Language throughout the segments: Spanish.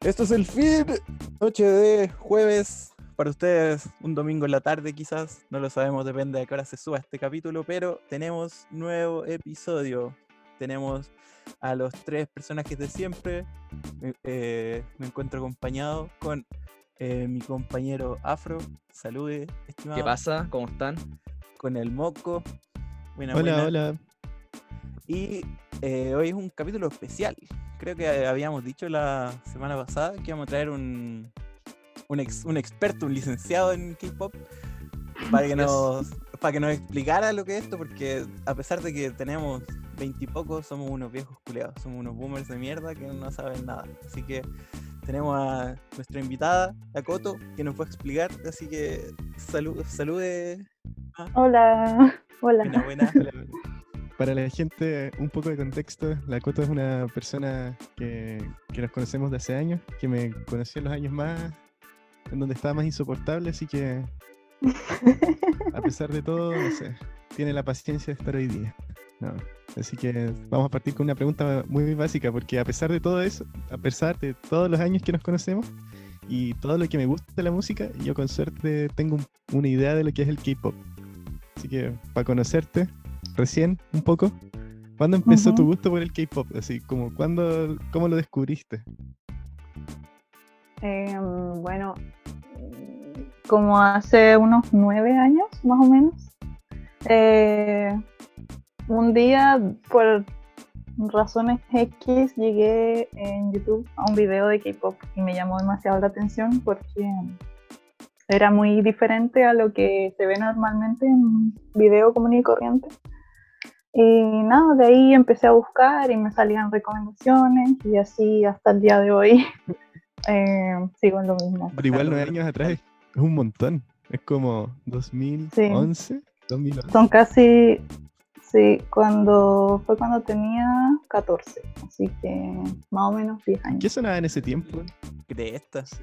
Esto es el fin. Noche de jueves. Para ustedes, un domingo en la tarde quizás. No lo sabemos, depende de qué hora se suba este capítulo. Pero tenemos nuevo episodio. Tenemos a los tres personajes de siempre. Me, eh, me encuentro acompañado con eh, mi compañero Afro. Salude, estimado. ¿Qué pasa? ¿Cómo están? Con el Moco. Buena, Hola, buena. hola. Y eh, hoy es un capítulo especial. Creo que habíamos dicho la semana pasada que íbamos a traer un, un, ex- un experto, un licenciado en K-pop, para que nos para que nos explicara lo que es esto, porque a pesar de que tenemos veintipocos, somos unos viejos culeados, somos unos boomers de mierda que no saben nada. Así que tenemos a nuestra invitada, a Coto, que nos va a explicar. Así que salu- salude. Hola, hola. Buena, buena. Para la gente, un poco de contexto, la Coto es una persona que, que nos conocemos de hace años, que me conoció en los años más, en donde estaba más insoportable, así que a pesar de todo, no sé, tiene la paciencia de estar hoy día. No, Así que vamos a partir con una pregunta muy básica, porque a pesar de todo eso, a pesar de todos los años que nos conocemos y todo lo que me gusta de la música, yo con suerte tengo un- una idea de lo que es el K-pop. Así que para conocerte recién un poco, ¿cuándo empezó tu gusto por el K-pop? Así como, ¿cuándo, ¿cómo lo descubriste? Em, bueno, como hace unos nueve años, más o menos, eh, un día, por razones X, llegué en YouTube a un video de K-pop y me llamó demasiado la atención porque era muy diferente a lo que se ve normalmente en video común y corriente. Y nada, de ahí empecé a buscar y me salían recomendaciones y así hasta el día de hoy eh, sigo en lo mismo. Pero igual nueve años atrás es un montón. Es como 2011, 2011. Son casi, sí, cuando fue cuando tenía 14, así que más o menos 10 años. ¿Qué sonaba en ese tiempo? De estas.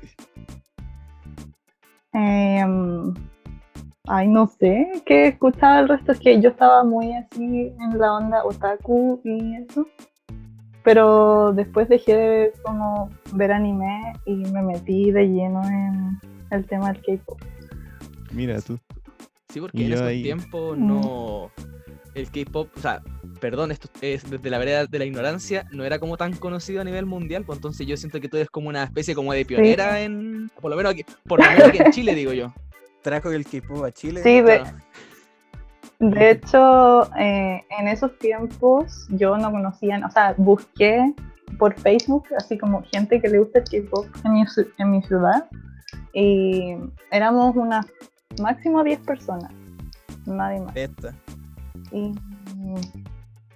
Em, ay, no sé, ¿qué escuchaba el resto? Es que yo estaba muy así en la onda otaku y eso. Pero después dejé de como ver anime y me metí de lleno en el tema del K-pop. Mira tú. Sí, porque Y en ahí- tiempos Mm. El K-pop, o sea, perdón, esto es desde la vereda de la ignorancia, no era como tan conocido a nivel mundial, pues entonces yo siento que tú eres como una especie como de pionera en. Por lo menos aquí, por lo menos aquí en Chile, digo yo. Trajo el K-pop a Chile. Sí, de. De hecho, eh, en esos tiempos yo no conocía, o sea, busqué por Facebook, así como gente que le gusta el K-pop en mi, en mi ciudad, y éramos unas máximo 10 personas, nadie más. Esta. Y,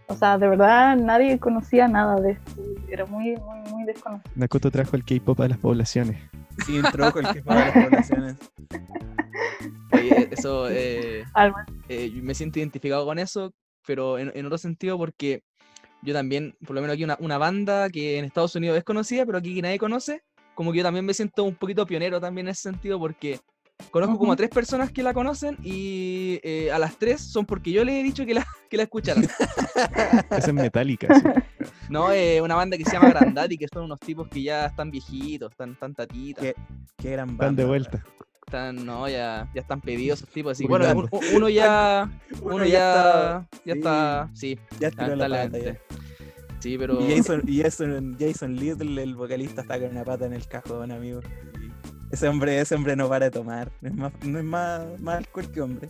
o sea, de verdad nadie conocía nada de esto, era muy, muy, muy desconocido. Nakoto trajo el K-pop a las poblaciones. Sí, introdujo el K-pop a las poblaciones. Oye, eso. eh, eh, me siento identificado con eso, pero en, en otro sentido porque yo también, por lo menos aquí una, una banda que en Estados Unidos es conocida, pero aquí nadie conoce, como que yo también me siento un poquito pionero también en ese sentido porque conozco como a tres personas que la conocen y eh, a las tres son porque yo les he dicho que la, que la escucharan. Esa es metálica. sí. No, eh, una banda que se llama Grandaddy, que son unos tipos que ya están viejitos, están, están tatitas, Qué, qué gran banda. Están de vuelta. están, no, ya, ya están pedidos esos tipos. Así, bueno, uno ya, Uno uno ya ya, está- ya sí. está, sí, Ya estiró la pata ya. Sí, pero. Y Jason, y Jason, Jason Little, el vocalista, está con una pata en el cajón, amigo. Ese hombre, ese hombre no para de tomar. Es más, no es más, más alcohol que hombre.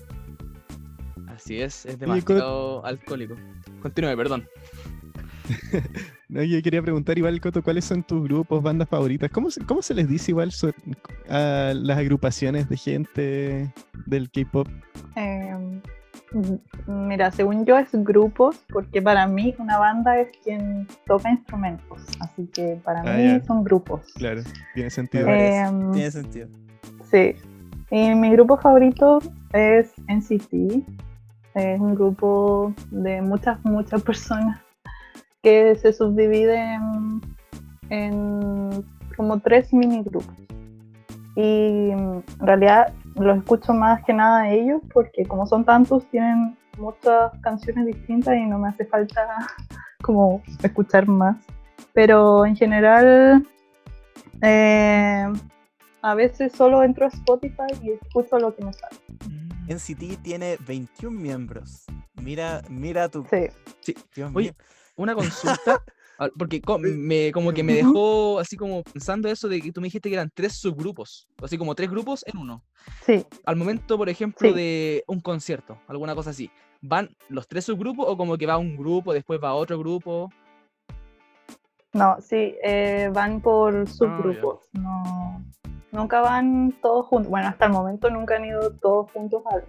Así es, es Oye, demasiado alcohólico. Continúe, perdón. No, yo quería preguntar igual, Coto, ¿cuáles son tus grupos, bandas favoritas? ¿Cómo se, cómo se les dice igual so- a las agrupaciones de gente del K-pop? Eh, mira, según yo es grupos, porque para mí una banda es quien toca instrumentos, así que para Ah, mí ya. son grupos. Claro, tiene sentido. Em, Tiene sentido. sí. Y mi grupo favorito es NCT, es un grupo de muchas, muchas personas que se subdivide en, en como tres mini grupos. Y mm, en realidad los escucho más que nada a ellos porque como son tantos tienen muchas canciones distintas y no me hace falta como escuchar más. Pero en general Eh, a veces solo entro a Spotify y escucho lo que me sale. Mm. NCT tiene 21 miembros. Mira, mira tu. Sí. Dios Oye, mío. Una consulta, porque co- me, como que me dejó así como pensando eso de que tú me dijiste que eran tres subgrupos, así como tres grupos en uno. Sí, Al momento, por ejemplo, Sí. de un concierto, alguna cosa así, ¿van los tres subgrupos o como que va un grupo, después va otro grupo? no, sí, eh, van por subgrupos. no, nunca van todos juntos. Bueno, hasta el momento nunca han ido todos juntos al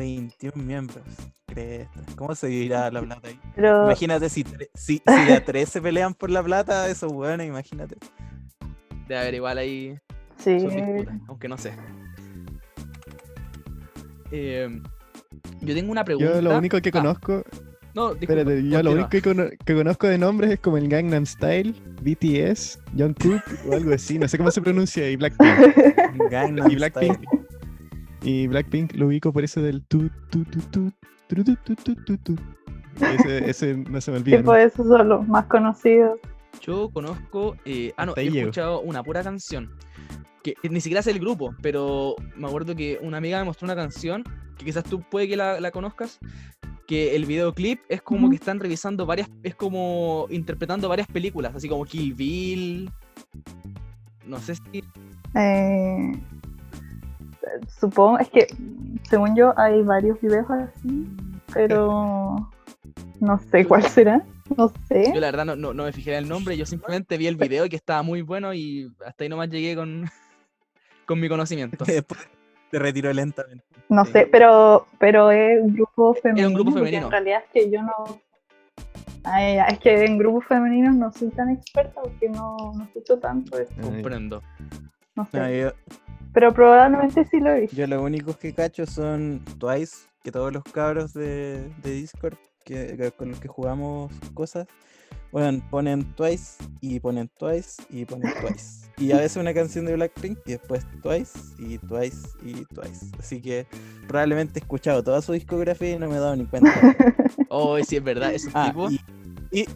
21 miembros. ¿Cómo se dirá la plata ahí? Pero Imagínate si, si, si de a tres se pelean por la plata, eso es bueno, imagínate. Debe haber igual ahí sí, disputas, aunque no sé. Em, yo tengo una pregunta. Yo lo único que Ah, conozco, no, disculpa, espérate, yo lo único que conozco de nombres es como el Gangnam Style, BTS, Jungkook o algo así, no sé cómo se pronuncia, y Blackpink. Gangnam Y Blackpink. Style. Y Blackpink lo ubico por eso del tu tu tu tu tu tu tu tu tu tu. Ese, ese no se me olvida. tipo nunca. esos son los más conocidos. Yo conozco. eh, ah, no, he llego. escuchado una pura canción. Que ni siquiera sé el grupo, pero me acuerdo que una amiga me mostró una canción que quizás tú puede que la, la conozcas. Que el videoclip es como que están revisando varias. Es como interpretando varias películas, así como Kill Bill. No sé si. Eh, supongo, es que según yo hay varios videos así, pero no sé cuál será. No sé. Yo la verdad no, no, no me fijé en el nombre, yo simplemente vi el video y que estaba muy bueno y hasta ahí nomás llegué con, con mi conocimiento. Después se retiró lentamente. No Sí. sé, pero, pero es un grupo femenino. grupo porque femenino. En realidad es que yo no. Ay, es que en grupos femeninos no soy tan experta porque no, no escucho tanto Ay, Comprendo. No sé. No, yo, Pero probablemente sí lo he visto. yo los únicos que cacho son Twice, que todos los cabros de, de Discord que, que- con los que jugamos cosas, bueno, ponen Twice y ponen Twice y ponen Twice. Y a veces una canción de Blackpink y después Twice y Twice y Twice. Así que probablemente he escuchado toda su discografía y no me he dado ni cuenta. Oh, sí, es verdad, esos Ah, tipos. y, y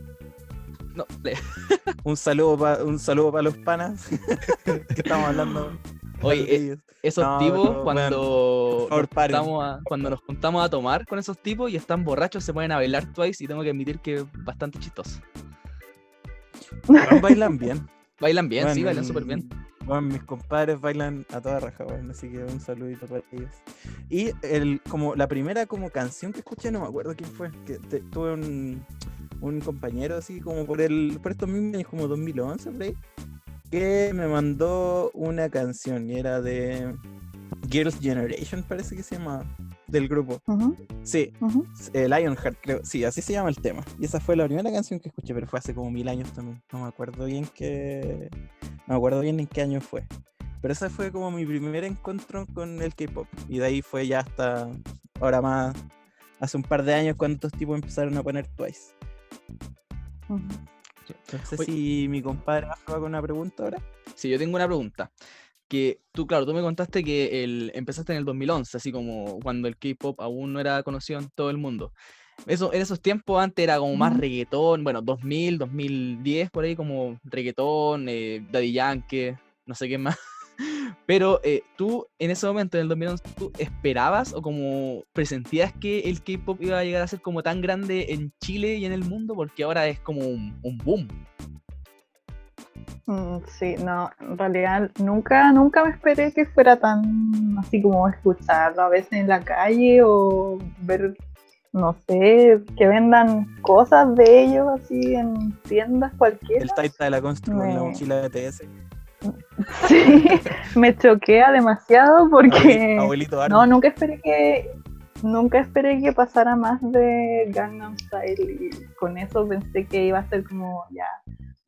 No, un saludo para un saludo para los panas que estamos hablando. Oye, eh, esos No, tipos cuando, nos paren. juntamos a, cuando nos juntamos a tomar con esos tipos y están borrachos, se ponen a bailar Twice y tengo que admitir que es bastante chistoso. Bailan bien. Bailan bien, sí, Bueno, bailan súper bien. Bueno, mis compadres bailan a toda raja, weón, así que un saludito para ellos. Y el, como la primera como canción que escuché, no me acuerdo quién fue, que te- tuve un, un compañero así como por el por estos mismos años, como 2011 por ahí, que me mandó una canción y era de Girls' Generation, parece que se llama, del grupo. Ujú, Sí, ujú. eh, Lionheart, creo. Sí, así se llama el tema. Y esa fue la primera canción que escuché, pero fue hace como mil años también. No me acuerdo bien qué. No me acuerdo bien en qué año fue. Pero ese fue como mi primer encuentro con el K-pop. Y de ahí fue ya hasta ahora más. Hace un par de años cuando estos tipos empezaron a poner Twice. No sé Oye. si mi compadre va con una pregunta ahora. Sí, yo tengo una pregunta. Que tú, claro, tú me contaste que el, empezaste en el 2011, así como cuando el K-pop aún no era conocido en todo el mundo. Eso, en esos tiempos antes era como más reggaetón, bueno, 2000, 2010, por ahí como reggaetón, eh, Daddy Yankee, no sé qué más. Pero eh, tú, en ese momento, en el 2011, ¿tú esperabas o como presentías que el K-pop iba a llegar a ser como tan grande en Chile y en el mundo? Porque ahora es como un, un boom. Mm, Sí, no, en realidad nunca, nunca me esperé que fuera tan así como escucharlo a veces en la calle o ver, no sé, que vendan cosas de ellos así en tiendas cualquiera. El Taita de la Constru con la Me- mochila de TS. Sí, me choquea demasiado porque Abuelito Army. no, nunca esperé que nunca esperé que pasara más de Gangnam Style y con eso pensé que iba a ser como ya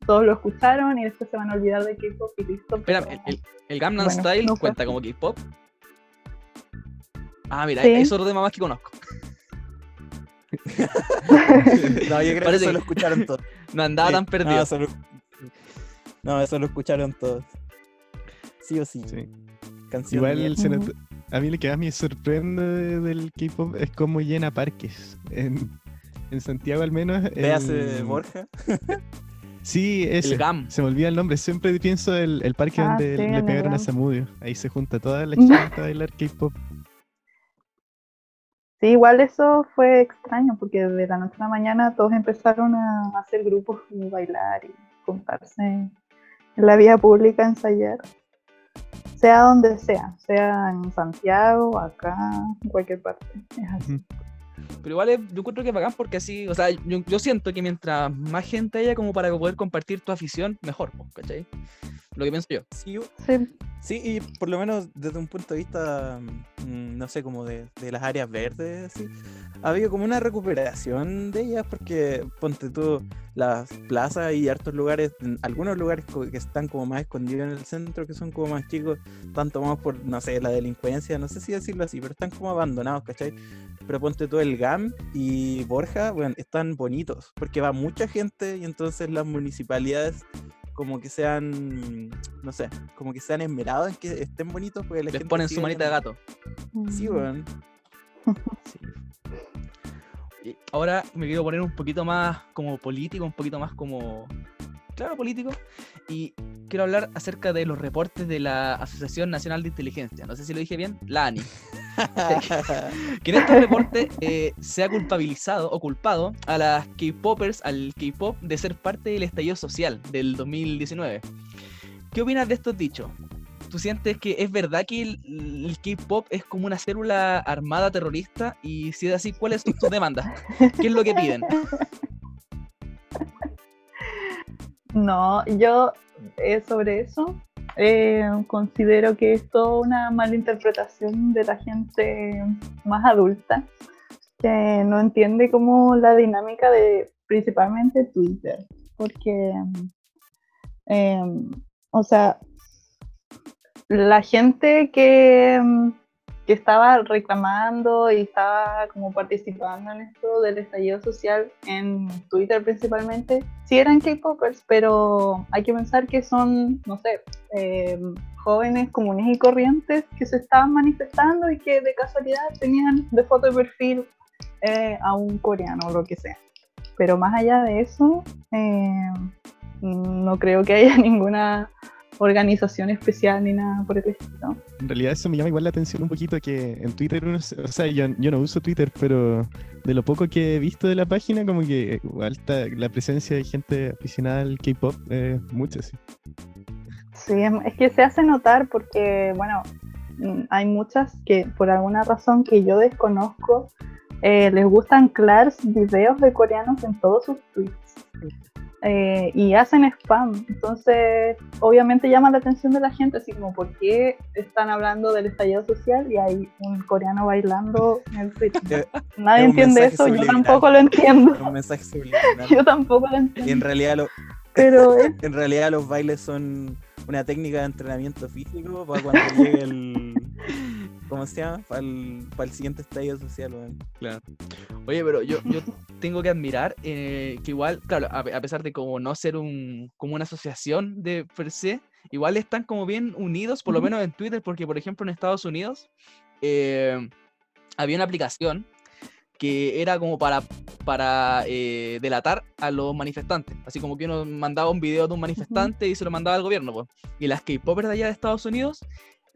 todos lo escucharon y después se van a olvidar de K-pop y listo. Espera, pero- el, el, el Gangnam Bueno, Style no cuenta como K-pop. Ah, mira, Sí. es otro tema más que conozco. No, yo creo que Parece eso que- lo escucharon todos. No andaba Sí, tan perdido. No, eso lo escucharon todos. Sí o sí. Sí. Canción Igual a mí lo que más me sorprende de- del K-pop es cómo llena parques. En, en Santiago al menos. Véase el- Borja. Sí, ese. El GAM. Se me olvida el nombre. Siempre pienso el, el parque Ah, donde sí, le pegaron a. Samudio. Ahí se junta toda la gente a bailar K-pop. Sí, igual eso fue extraño porque de la noche a la mañana todos empezaron a hacer grupos y bailar y juntarse en la vía pública a ensayar. Sea donde sea, sea en Santiago, acá, en cualquier parte. Es así. Pero igual es- yo encuentro que es bacán porque así, o sea, yo, yo siento que mientras más gente haya como para poder compartir tu afición, mejor, ¿cachai? Lo que pienso yo. Sí, Sí, Sí, y por lo menos desde un punto de vista, mm, no sé, como de, de las áreas verdes, sí, ha habido como una recuperación de ellas, porque ponte tú las plazas y hartos lugares, algunos lugares que están como más escondidos en el centro, que son como más chicos, están tomados por, no sé, la delincuencia, no sé si decirlo así, pero están como abandonados, ¿cachai? Pero ponte tú el GAM y Borja, bueno, están bonitos, porque va mucha gente y entonces las municipalidades como que sean, no sé, como que sean esmerados en que estén bonitos porque la Les gente ponen su manita de gato. Sí, Mm. weón. Sí. Ahora me quiero poner un poquito más como político, un poquito más como, claro, político. Y quiero hablar acerca de los reportes de la Asociación Nacional de Inteligencia. No sé si lo dije bien, la ANI. que en estos reportes eh, se ha culpabilizado o culpado a las K-Popers, al K-Pop, de ser parte del estallido social del 2019. ¿Qué opinas de estos dichos? ¿Tú sientes que es verdad que el, el K-Pop es como una célula armada terrorista? Y si es así, ¿cuáles son sus demandas? ¿Qué es lo que piden? No, yo eh, sobre eso eh, considero que es toda una mala interpretación de la gente más adulta que no entiende como la dinámica de principalmente Twitter, porque, em, o sea, la gente que, em, que estaba reclamando y estaba como participando en esto del estallido social en Twitter principalmente, sí eran K-popers, pero hay que pensar que son, no sé, eh, jóvenes comunes y corrientes que se estaban manifestando y que de casualidad tenían de foto de perfil eh, a un coreano o lo que sea. Pero más allá de eso, eh, no creo que haya ninguna organización especial ni nada por el estilo. En realidad eso me llama igual la atención un poquito que en Twitter uno, o sea, yo, yo no uso Twitter, pero de lo poco que he visto de la página, como que igual está la presencia de gente aficionada al K-pop, eh, mucha, sí. Sí, es que se hace notar porque, bueno, mm, hay muchas que por alguna razón que yo desconozco, eh, les gustan clars videos de coreanos en todos sus tweets. Eh, y hacen spam, entonces obviamente llama la atención de la gente, así como por qué están hablando del estallido social y hay un coreano bailando en el tweet. Eh, Nadie es entiende eso, yo tampoco lo entiendo, Un mensaje subliminal. yo tampoco lo Y en entiendo, realidad, lo- pero es en realidad los bailes son una técnica de entrenamiento físico para cuando llegue el... ¿Cómo se llama? Para el, para el siguiente estadio social, weón. Claro. Oye, pero yo, yo tengo que admirar eh, que igual, claro, a, pe- a pesar de como no ser un, como una asociación de per se, igual están como bien unidos, por lo menos en Twitter, porque por ejemplo en Estados Unidos eh, había una aplicación que era como para, para eh, delatar a los manifestantes. Así como que uno mandaba un video de un manifestante y se lo mandaba al gobierno. pues. Y las K-popers de allá de Estados Unidos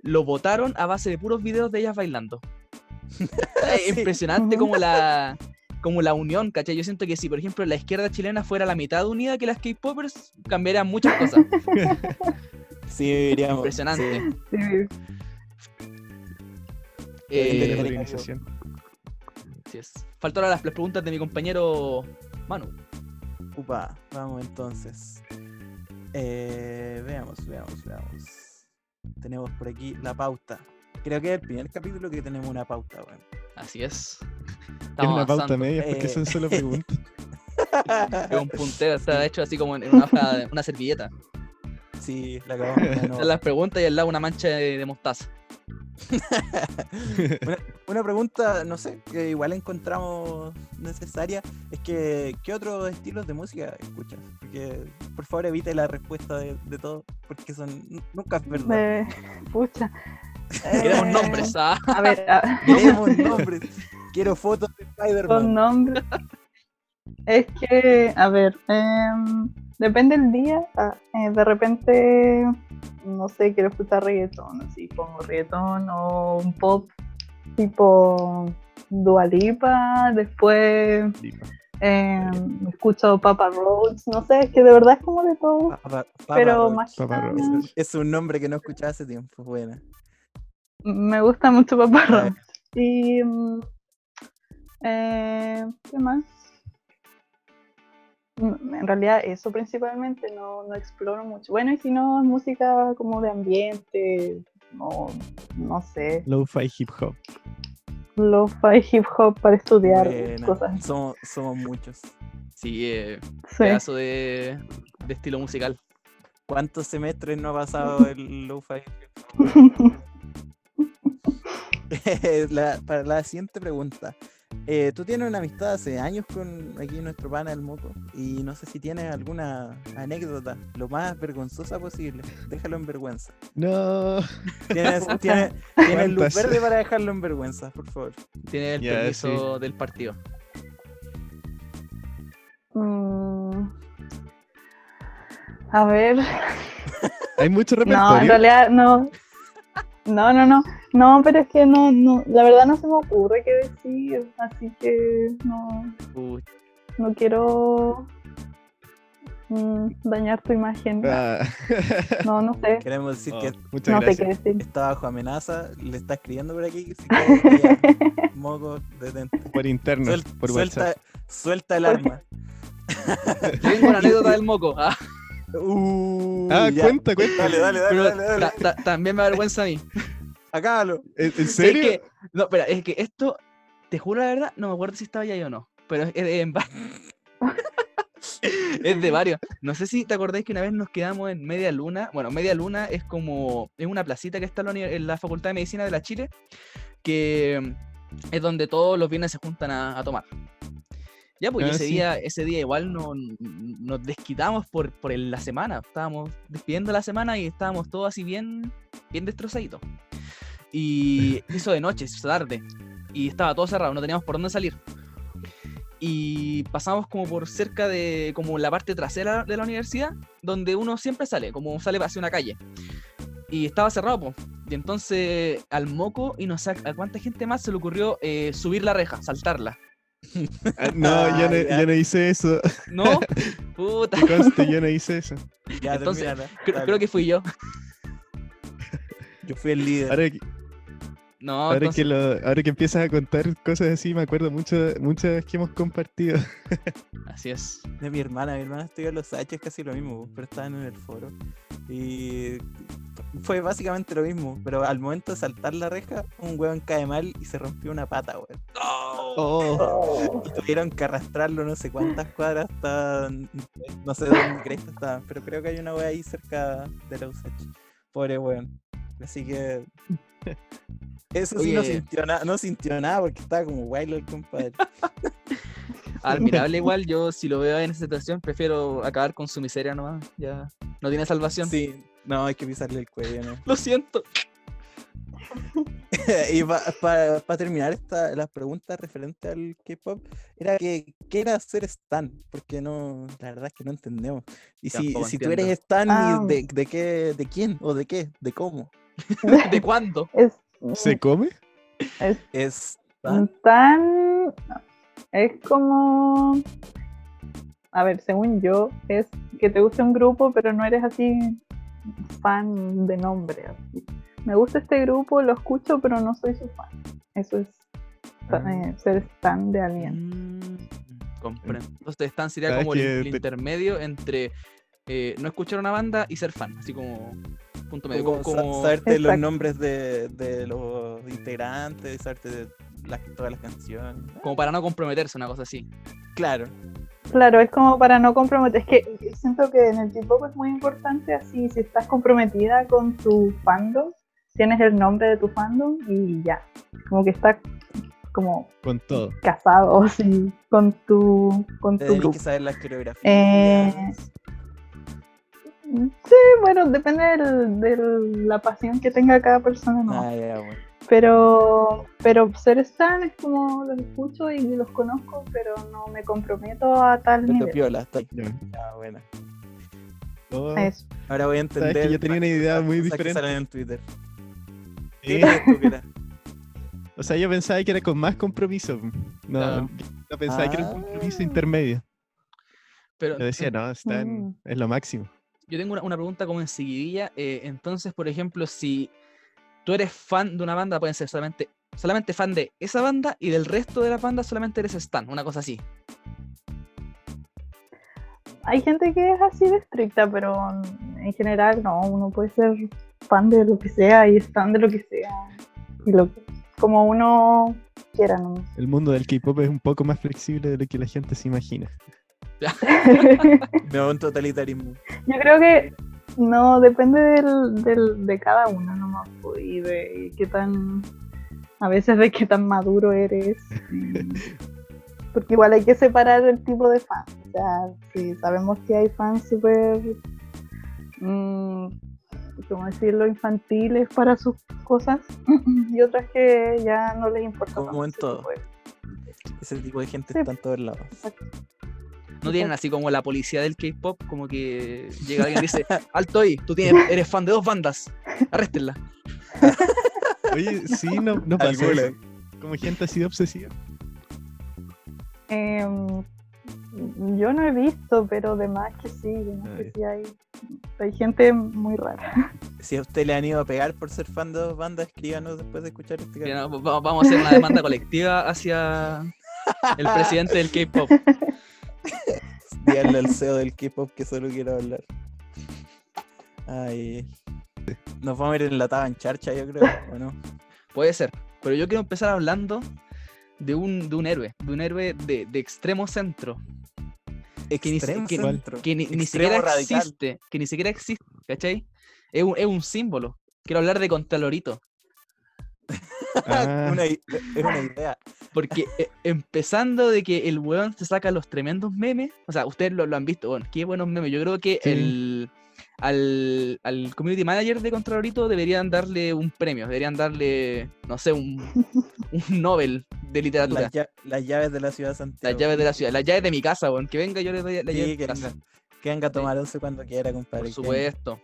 lo votaron a base de puros videos de ellas bailando. Es Sí. impresionante como la como la unión, ¿cachai? Yo siento que si, por ejemplo, la izquierda chilena fuera la mitad unida que las K-popers, cambiarían muchas cosas. Sí, diríamos. Impresionante. sí. sí, Eh, de la Eh, organización. así es. Faltaron las, las preguntas de mi compañero Manu. Upa, vamos entonces. Eh, veamos, veamos, veamos. Tenemos por aquí la pauta. Creo que es el primer capítulo que tenemos una pauta, weón. Así es. Es Estamos una pauta media porque Eh. son solo preguntas. Es un puntero, está hecho así como en una, hoja de- una servilleta. Sí, la acabamos las preguntas y al lado una mancha de, de mostaza. una, una pregunta, no sé, que igual encontramos necesaria, es que ¿qué otros estilos de música escuchas? Porque por favor evite la respuesta de, de todo, porque son nu- nunca es verdad. Eh, pucha. Queremos Eh, nombres, ¿ah? A ver, a- Queremos nombres, quiero fotos de con Spider-Man. nombres. Es que, a ver, em, depende del día. ah, eh, de repente, no sé, quiero escuchar reggaetón, así pongo reggaetón o un pop tipo Dualipa. Después em, escucho Papa Roach, no sé, es que de verdad es como de todo. Papa- Papa Pero Roach. más que Papa Roach. Es- un nombre que no escuchaba hace tiempo, buena. me gusta mucho Papa. Roach. Y. mm, eh, ¿Qué más? Mm, En realidad, eso principalmente, no, no exploro mucho. Bueno, y si no, es música como de ambiente, o no sé, Lo-fi hip hop. lo-fi hip hop para estudiar, Buena. cosas. Somos, somos muchos. Sí, eh, Sí. pedazo de, de estilo musical. ¿Cuántos semestres no ha pasado el lo-fi? La- para la siguiente pregunta. Eh, tú tienes una amistad hace años con aquí nuestro pana el Moco y no sé si tienes alguna anécdota, lo más vergonzosa posible. Déjalo en vergüenza. No. Tienes, tienes, tienes luz verde para dejarlo en vergüenza, por favor. Tiene el permiso del partido. Mm, A ver, Hay mucho no, en repertorio. realidad no. No, no, no. No, pero es que no, no, la verdad no se me ocurre qué decir, así que no, Uy, no quiero mm, dañar tu imagen. Ah. No, no sé, Queremos decir Oh, que muchas no sé qué decir. está bajo amenaza, le está escribiendo por aquí. que si quiere, ya, Moco, detente. Por interno, Suel- por suelta, WhatsApp. suelta el arma. tengo una anécdota del moco. ah, Uh, Ah, ya. cuenta, cuenta. Dale, dale, dale, pero dale, dale. ta- ta- también me avergüenza a mí. Acábalo. ¿En, en Es serio? que- no, espera, es que esto, te juro la verdad, no me acuerdo si estaba ya ahí o no. Pero es, es en es de varios. No sé si te acordáis que una vez nos quedamos en Media Luna. Bueno, Media Luna es como. Es una placita que está en la, Facultad de Medicina de la Chile. Que es donde todos los viernes se juntan a, a tomar. Ya, pues Ah, ese sí. día, ese día igual no, nos desquitamos por, por el- la semana. Estábamos despidiendo la semana y estábamos todos así bien, bien destrozaditos. Y hizo de noche, hizo tarde. Y estaba todo cerrado, no teníamos por dónde salir. Y pasamos como por cerca de como la parte trasera de la universidad, donde uno siempre sale, como sale hacia una calle. Y estaba cerrado, pues. Y entonces al moco y no sé a cuánta gente más se le ocurrió eh, subir la reja, saltarla. Ah, No, yo no, yo no hice eso. ¿No? Puta. Conste, yo no hice eso. Ya, Entonces, Creo, dale. creo que fui yo. yo fui el líder. Ahora, que- No, ahora, entonces- que lo, ahora que empiezas a contar cosas así, me acuerdo mucho, muchas que hemos compartido. así es. de mi hermana. Mi hermana estudió en los H, es casi lo mismo, pero estaban en el foro. Y fue básicamente lo mismo, pero al momento de saltar la reja, un weón cae mal y se rompió una pata, weón. Oh, Oh, Y tuvieron que arrastrarlo no sé cuántas cuadras hasta. No sé dónde crees que estaban, pero creo que hay una wea ahí cerca de la USACH. Pobre weón. Así que. Eso sí no sintió nada, no sintió nada porque estaba como guaylo el compadre. Admirable igual, yo si lo veo en esa situación prefiero acabar con su miseria nomás. Ya no tiene salvación. Sí, no, hay que pisarle el cuello, ¿no? Lo siento. y para terminar esta, las preguntas referentes al K-pop, era que, ¿qué era ser Stan? Porque no, la verdad es que no entendemos. Y si, si tú eres Stan, ¿y Ah. de, de qué, de quién? ¿O de qué? ¿De cómo? ¿De cuándo? es, ¿se come? es ¿Es Stan? tan. Es como. A ver, según yo, es que te guste un grupo, pero no eres así fan de nombre. así. Me gusta este grupo, lo escucho, pero no soy su fan. Eso es Ah. eh, ser fan de alguien. Mm, comprendo. Entonces Stan sería como el, que el te- intermedio entre eh, no escuchar una banda y ser fan. Así como punto medio. Como Como, sa- como- saberte los nombres de, de los integrantes, saberte todas las canciones. como para no comprometerse, una cosa así. Claro. Claro, es como para no comprometer. Es que siento que en el K-pop es muy importante así, si estás comprometida con tu fandom, tienes el nombre de tu fandom y ya. Como que estás como Con todo. casado así, con tu, con tu Tenés grupo. que saber las coreografías. Eh, Sí, bueno, depende del- de la pasión que tenga cada persona, ¿no? Ah, ya, bueno. Pero, pero ser Stan es como los escucho y los conozco, pero no me comprometo a tal Pero nivel. piola, está ya, buena. Oh, A eso. Ahora voy a entender. que yo tenía una idea muy que diferente. salen en Twitter. ¿Qué sí. crees tú que era? O sea, yo pensaba que era con más compromiso. No, no pensaba que era un compromiso Ah. intermedio. Pero Yo decía, no, está en- Mm. es lo máximo. yo tengo una, una pregunta como enseguidilla. eh, entonces, por ejemplo, si tú eres fan de una banda, pueden ser solamente, solamente fan de esa banda y del resto de las bandas solamente eres stan, una cosa así. Hay gente que es así de estricta, pero en general no, uno puede ser fan de lo que sea y Stan de lo que sea. Y lo, como uno quiera, ¿no? El mundo del K-pop es un poco más flexible de lo que la gente se imagina. Me va un totalitarismo. Yo creo que no, depende del, del- de cada uno nomás, y de qué tan, a veces de qué tan maduro eres. Porque igual hay que separar el tipo de fan. O sea, sí, sabemos que hay fans súper, mm, ¿cómo decirlo?, infantiles para sus cosas y otras que ya no les importa. Como en todo. Ese tipo de gente Sí. está en todos lados. exacto. No tienen así como la policía del K-pop, como que llega alguien y dice, alto ahí, tú tienes, eres fan de dos bandas, arréstenla. Oye, sí, no, no pasa. Como gente así de obsesiva. Em, yo no he visto, pero de más que sí, de más que Ay. sí hay, hay gente muy rara. Si a usted le han ido a pegar por ser fan de dos bandas, escríbanos después de escuchar este no, va- vamos a hacer una demanda colectiva hacia el presidente del K-pop. Díganle al CEO del K-pop que solo quiero hablar. Ay. Nos vamos a ir enlatados en charcha, yo creo, ¿o no? Puede ser. Pero yo quiero empezar hablando de un, de un héroe, de un héroe de, de extremo centro, Que ni Extremo que- centro. que ni, ni siquiera radical. existe, que ni siquiera existe, ¿cachai? Es un, es un símbolo. Quiero hablar de Contralorito, Ah, Una es una idea. Porque eh, empezando de que el weón se saca los tremendos memes, o sea, ustedes lo, lo han visto, bueno, qué buenos memes. Yo creo que Sí. el, al, al community manager de Contralorito deberían darle un premio, deberían darle, no sé, un, un Nobel de literatura. Las, lla- las llaves de la ciudad de Santiago. Las llaves de la ciudad, las llaves de mi casa, weón. Que venga, yo le doy la Sí, llave de que mi casa. venga, que venga a tomar once cuando quiera, compadre. Por supuesto.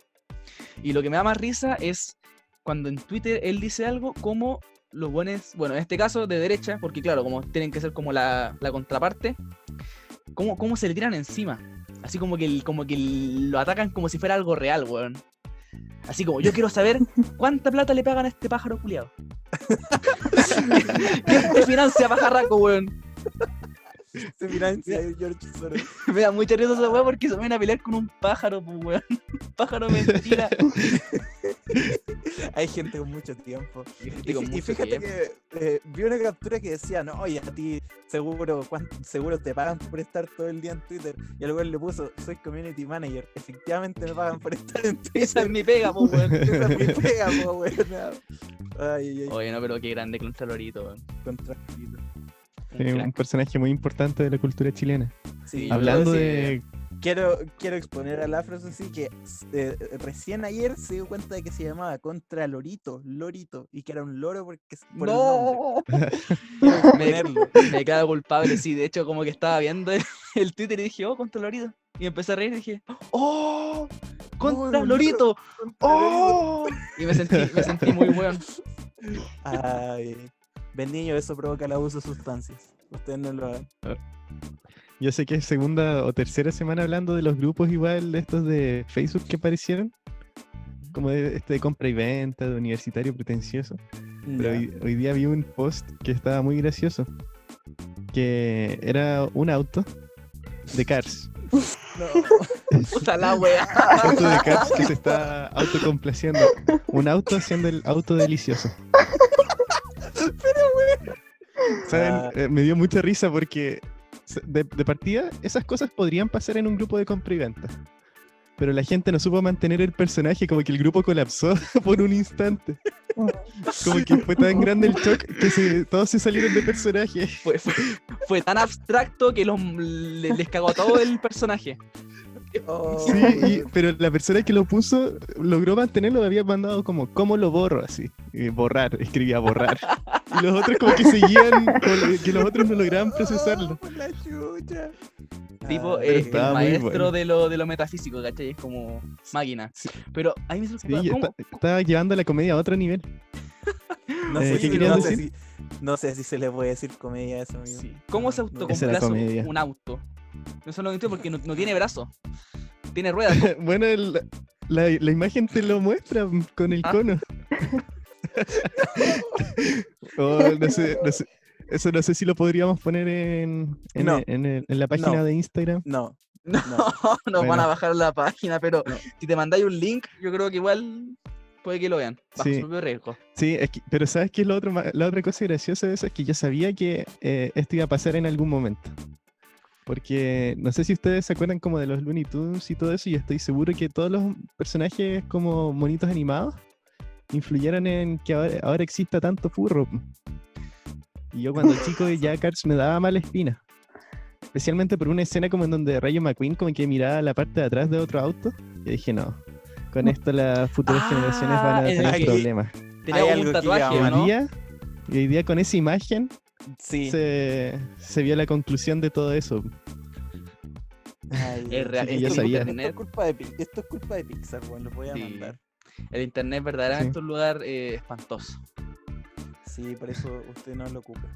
Y lo que me da más risa es cuando en Twitter él dice algo como los buenos, bueno, en este caso de derecha, porque claro, como tienen que ser como la, la contraparte, cómo, cómo se le tiran encima. Así como que, el- como que el- lo atacan como si fuera algo real, weón. Así como, yo quiero saber cuánta plata le pagan a este pájaro culiado. ¿Quién te financia, pajarraco, weón? Se financia George Soros. Me da mucha risa esa weá porque se van a pelear con un pájaro, pues, weón. Un pájaro mentira. Hay gente con mucho tiempo. Y, con y mucho fíjate tiempo. que eh, vi una captura que decía, no, y a ti seguro, seguro te pagan por estar todo el día en Twitter. Y al güey le puso, soy community manager. Efectivamente me pagan por estar en Twitter. Esa es mi pega, pues, weón. Esa es mi pega, po, weón. Ay, ay, ay, Oye, no, pero qué grande Contralorito, weón. contra- Un sí, un personaje muy importante de la cultura chilena. Sí, Hablando sí, de. Quiero, quiero exponer al afro, eso sí, que eh, recién ayer se dio cuenta de que se llamaba Contra Lorito, Lorito, y que era un loro porque, por. ¡No! Me, me quedo culpable, sí. De hecho, como que estaba viendo el, el Twitter y dije, oh, Contralorito. Y empecé a reír y dije, ¡oh! Contra Lorito. ¡Oh! Y me sentí, me sentí muy weón. Ay, ven niño, eso provoca el abuso de sustancias. Ustedes no lo hagan. Yo sé que es segunda o tercera semana hablando de los grupos igual de estos de Facebook que aparecieron. Como de este de compra y venta, de universitario pretencioso. Pero hoy, hoy día vi un post que estaba muy gracioso. Que era un auto de Cars. No. Puta la wea. auto de Cars que se está autocomplaciendo. Un auto haciendo el auto delicioso. ¿Saben? Ah. Eh, me dio mucha risa porque de, partida esas cosas podrían pasar en un grupo de compra y venta. Pero la gente no supo mantener el personaje, como que el grupo colapsó por un instante. Como que fue tan grande el shock que todos se salieron de personaje. Fue, fue, fue tan abstracto que los, le- les cagó todo el personaje. Oh, Sí, y- pero la persona que lo puso logró mantenerlo, había mandado como, ¿cómo lo borro? Así, y borrar, escribía borrar. Y los otros como que seguían, como que los otros no lograban procesarlo. por la chucha. Tipo, Ah, eh, el maestro bueno. de, lo, de lo metafísico, ¿cachai? Es como máquina. Sí. Pero ahí me Sí, ¿cómo? está- estaba llevando la comedia a otro nivel. No, Eh, sé ¿qué si, sé decir? si, no sé si se le puede decir comedia a eso, amigo. Sí. ¿Cómo se autocomplace un auto? No lo entiendo porque no, no tiene brazo. Tiene ruedas. bueno, el- la, la imagen te lo muestra con el Ah. cono. Oh, no sé, no sé. Eso no sé si lo podríamos poner en, en, No. en la página No. de Instagram. No, No, nos van Bueno. a bajar la página, pero si te mandáis un link, yo creo que igual puede que lo vean. Bajo Sí. su propio riesgo. Sí, es que- pero ¿sabes qué es lo otro, la otra cosa graciosa de eso? Es que yo sabía que eh, esto iba a pasar en algún momento. Porque no sé si ustedes se acuerdan como de los Looney Tunes y todo eso, y estoy seguro que todos los personajes como monitos animados influyeron en que ahora, ahora exista tanto furro. Y yo cuando chico ya Cars me daba mala espina. Especialmente por una escena como en donde Rayo McQueen como que miraba la parte de atrás de otro auto. Y dije, no, con esto las futuras generaciones van Ah, a en tener problemas. Tenía un tatuaje, iba Y ¿o hoy ¿no? día, y hoy día con esa imagen sí. se, se vio la conclusión de todo eso. Ay, Es real, que esto ya. Esto es culpa de, esto es culpa de Pixar, weón. Lo voy a Sí. mandar. el internet verdaderamente Sí. es un lugar eh, espantoso. Sí, por eso usted no lo ocupe.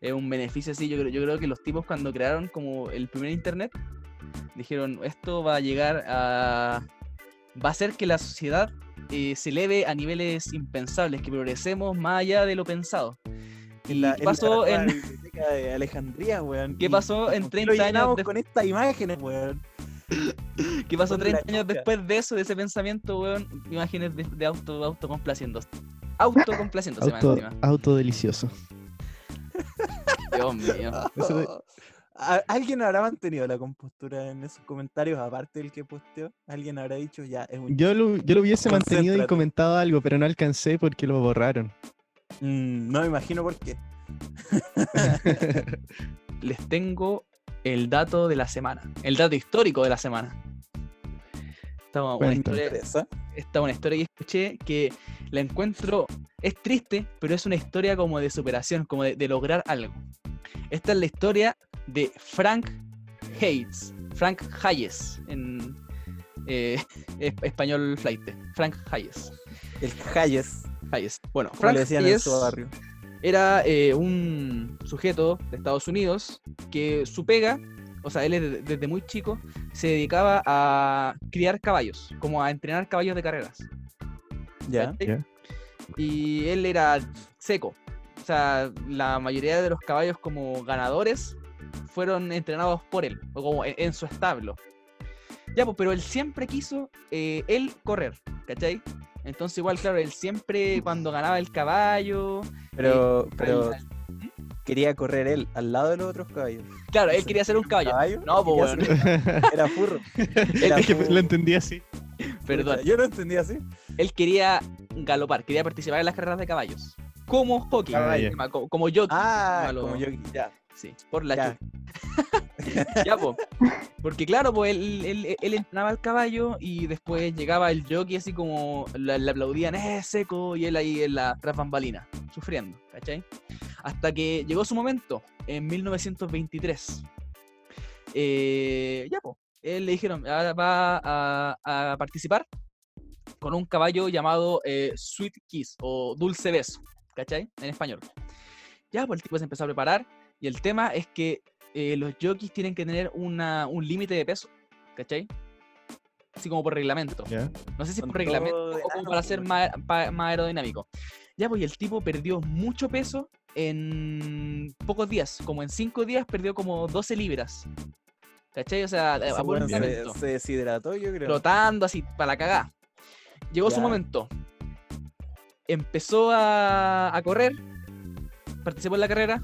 Es un beneficio así. Yo creo, yo creo que los tipos cuando crearon como el primer internet, dijeron, esto va a llegar a... Va a hacer que la sociedad eh, se eleve a niveles impensables, que progresemos más allá de lo pensado. ¿Y la- qué pasó la en, biblioteca de Alejandría, weón. ¿Qué pasó en ¿por qué 30 lo años de- con estas imágenes, weón? qué pasó por la 30 años después de eso, de ese pensamiento, weón? Imágenes de, de auto, autocomplaciéndose. Autocomplaciéndose, más Auto, encima. auto delicioso. Dios mío. Eso de- ¿A- ¿Alguien habrá mantenido la compostura en esos comentarios, aparte del que posteó? ¿Alguien habrá dicho ya es un Yo lo, yo lo hubiese mantenido y comentado algo, pero no alcancé porque lo borraron. Mm, no me imagino por qué. les tengo el dato de la semana, el dato histórico de la semana. Esta una historia, esta una historia que escuché que la encuentro, es triste, pero es una historia como de superación, como de, de lograr algo. Esta es la historia de Frank Hayes, Frank Hayes, en eh, es- español flight, Frank Hayes. El Hayes, Bueno, Frank le decían en Hayes su barrio. era eh, un sujeto de Estados Unidos que su pega, o sea, él es de- desde muy chico, se dedicaba a criar caballos, como a entrenar caballos de carreras. Ya. Y él era seco. O sea, la mayoría de los caballos como ganadores fueron entrenados por él, o como en, en su establo. Ya, pues, pero él siempre quiso eh, él correr, ¿cachai? Entonces igual, claro, él siempre cuando ganaba el caballo, Pero, al- pero al- quería correr él al lado de los otros caballos. claro, él ¿Se quería ser un caballo. ¿Caballo? No, pues, ser- Era furro. Era es que furro. lo entendí así. Perdón. Yo no entendía así. Él quería galopar, quería participar en las carreras de caballos. Como hockey, Ah, ya. encima, co- como jockey. Ah, como yo. Ya. Sí, por la Ya. Ya, po. Porque claro, pues él, él, él entrenaba al caballo y después llegaba el jockey así como le, aplaudían, ¡eh, seco! Y él ahí en la tras bambalina, sufriendo, ¿cachai? Hasta que llegó su momento, en 1923. Eh, ya, pues, él le dijeron, ahora va a, a participar con un caballo llamado eh, Sweet Kiss o Dulce Beso, ¿cachai? En español. Ya, pues el tipo se empezó a preparar y el tema es que eh, los jockeys tienen que tener una, un límite de peso, ¿cachai? Así como por reglamento. No sé si por reglamento o como para ser más, aerodinámico. Ya, pues y el tipo perdió mucho peso en pocos días. Como en 5 días perdió como 12 libras. ¿Cachai? O sea, a weón se, deshidrató, yo creo. Flotando así, para la cagá. Llegó su momento. Empezó a, a correr. Participó en la carrera.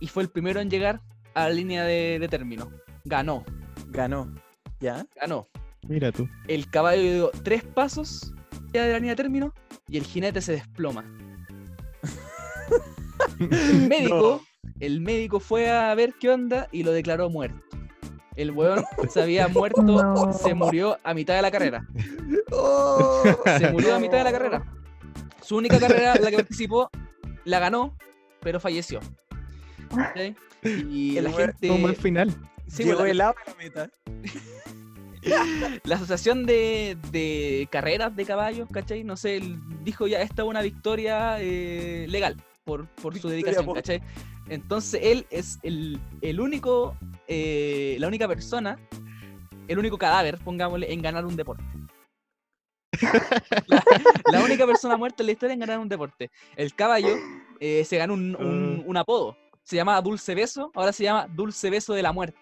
Y fue el primero en llegar a la línea de, de término. Ganó, Ganó. ¿Ya? ganó. Mira tú. El caballo dio tres pasos ya de la línea de término y el jinete se desploma. El médico, el médico fue a ver qué onda y lo declaró muerto. El weón se había muerto, No. se murió a mitad de la carrera. ¡Oh! Se murió a mitad de la carrera. Su única carrera, la que participó, la ganó, pero falleció. Y la El weón- gente. Un buen final. sí, Llegó pues, la- el a la meta. la asociación de, de carreras de caballos, ¿cachai? No sé, dijo ya, esta es una victoria eh, legal por, por su dedicación. Entonces él es el, el único, eh, la única persona, el único cadáver, pongámosle, en ganar un deporte. la, la única persona muerta en la historia en ganar un deporte. El caballo eh, se ganó un, un- un apodo. Se llamaba Dulce Beso, ahora se llama Dulce Beso de la Muerte.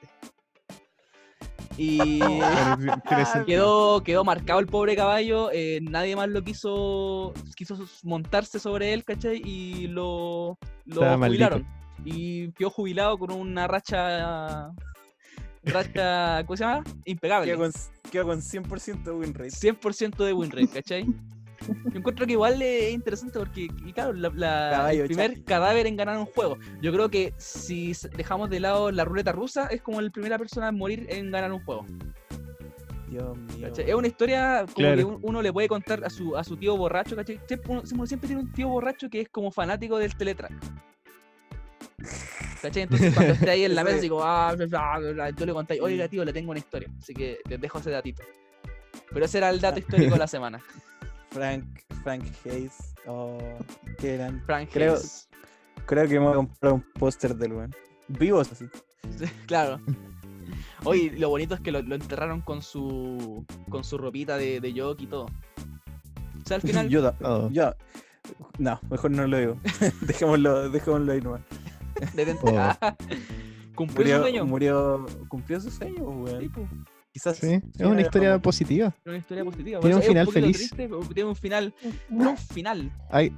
Y quedó, quedó marcado el pobre caballo, eh, nadie más lo quiso, quiso montarse sobre él, ¿cachai? Y lo, lo maldito. jubilaron. Y quedó jubilado con una racha, racha, ¿cómo se llama? Impecable. Quedó con, quedó con 100% de win rate. 100% de win rate, ¿cachai? Yo encuentro que igual es interesante porque, y claro, la, el primer chapi. cadáver en ganar un juego. Yo creo que si dejamos de lado la ruleta rusa, es como la primera persona en morir en ganar un juego. Dios mío. ¿cachai? Es una historia como que Claro. uno le puede contar a su, a su tío borracho, ¿cachai? Siempre, uno, uno siempre tiene un tío borracho que es como fanático del teletrack. ¿Cachai? Entonces cuando esté ahí en la mesa es. digo, ah, bla, bla, bla, bla", tú le contáis, oiga tío, le tengo una historia. Así que les dejo ese datito. Pero ese era el dato histórico de la semana. Frank, Frank Hayes. Oh, qué gran. Frank Creo- Hayes. Creo que me voy a comprar un póster del weón. Vivos así. Sí, claro. Oye, lo bonito es que lo, lo enterraron con su con su ropita de, de y todo. O sea, al final, yo, Oh. yo. No, mejor no lo digo. dejémoslo, dejémoslo ahí nomás. de dent- Oh. Cumplió su Murió, sueño. murió, cumplió su sueño, Sí, weón. Quizás. Sí, es una no, historia no. positiva. Era una historia positiva. Tiene un final feliz. triste, tiene un final. No un final. Ay-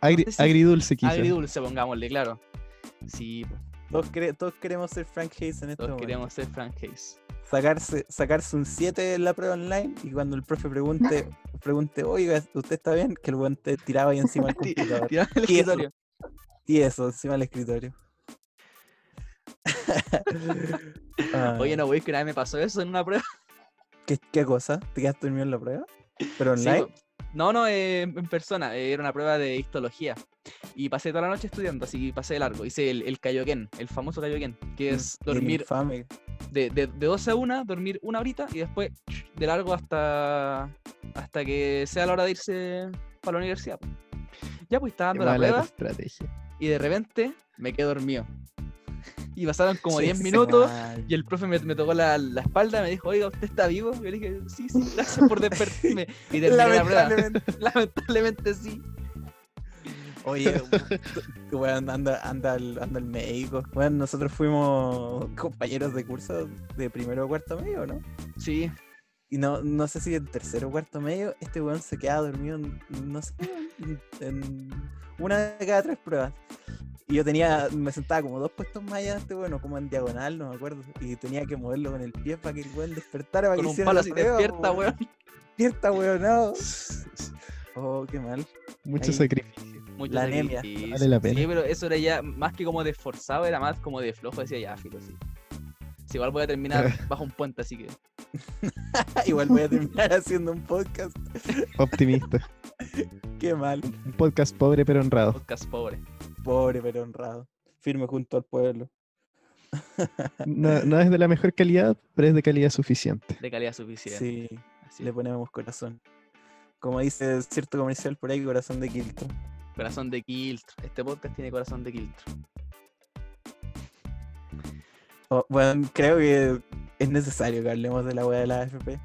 agri- sé si- agridulce, quizás. Agridulce, pongámosle, claro. Sí, po, Todos, quere- todos queremos ser Frank Hayes en este todos momento. queríamos ser Frank Hayes. Sacarse, sacarse un 7 en la prueba online y cuando el profe pregunte, pregunte, oiga, ¿usted está bien? Que el weón te tiraba ahí encima del computador. Tirame el escritorio. Y eso, encima del escritorio. Oye, Ah, no, güey, que una vez me pasó eso en una prueba. ¿qué, qué cosa? ¿Te quedaste dormido en la prueba? ¿Pero Sí, online? po. no, no, eh, en persona. eh, Era una prueba de histología. Y pasé toda la noche estudiando, así que pasé de largo. Hice el, el Kaioken, el famoso Kaioken, que es El dormir de, de, de 12 a 1, dormir una horita y después de largo hasta, hasta que sea la hora de irse para la universidad. Ya pues estaba Qué dando la prueba estrategia. y de repente me quedé dormido. Y pasaron como Sí, 10 sí, minutos mal. y el profe me, me tocó la, la espalda me dijo, oiga, ¿usted está vivo? Y yo le dije, sí, sí, gracias por despertarme. Y terminé la prueba. Lamentablemente. Lamentablemente sí. Oye, weón, anda, anda, el, anda el médico. Bueno, nosotros fuimos compañeros de curso de primero o cuarto medio, ¿no? Sí, Y no, no sé si en tercero o cuarto medio, este weón se queda dormido no sé, en, una de cada tres pruebas. Y yo tenía, me sentaba como dos puestos más allá de este weón, o como en diagonal, no me acuerdo. Y tenía que moverlo con el pie para que el weón despertara, para con que un palo la así, prueba, despierta, weón. Despierta, weón, no. Oh, qué mal. Mucho Ahí. sacrificio. Mucho La anemia. sacrificio. Vale la pena. Sí, pero eso era ya más que como de esforzado, era más como de flojo. Decía ya, filo, sí. Sí, igual voy a terminar bajo un puente, así que. Igual voy a terminar haciendo un podcast. Optimista. Qué mal. Un podcast pobre pero honrado. Podcast pobre. Pobre pero honrado. Firme junto al pueblo. No, no es de la mejor calidad, pero es de calidad suficiente. De calidad suficiente. Sí, Así le ponemos corazón. Como dice cierto comercial por ahí, corazón de Kilton. Corazón de Kiltro. Este podcast tiene corazón de Kiltro. Oh, bueno, creo que es necesario que hablemos de la weá de la AFP.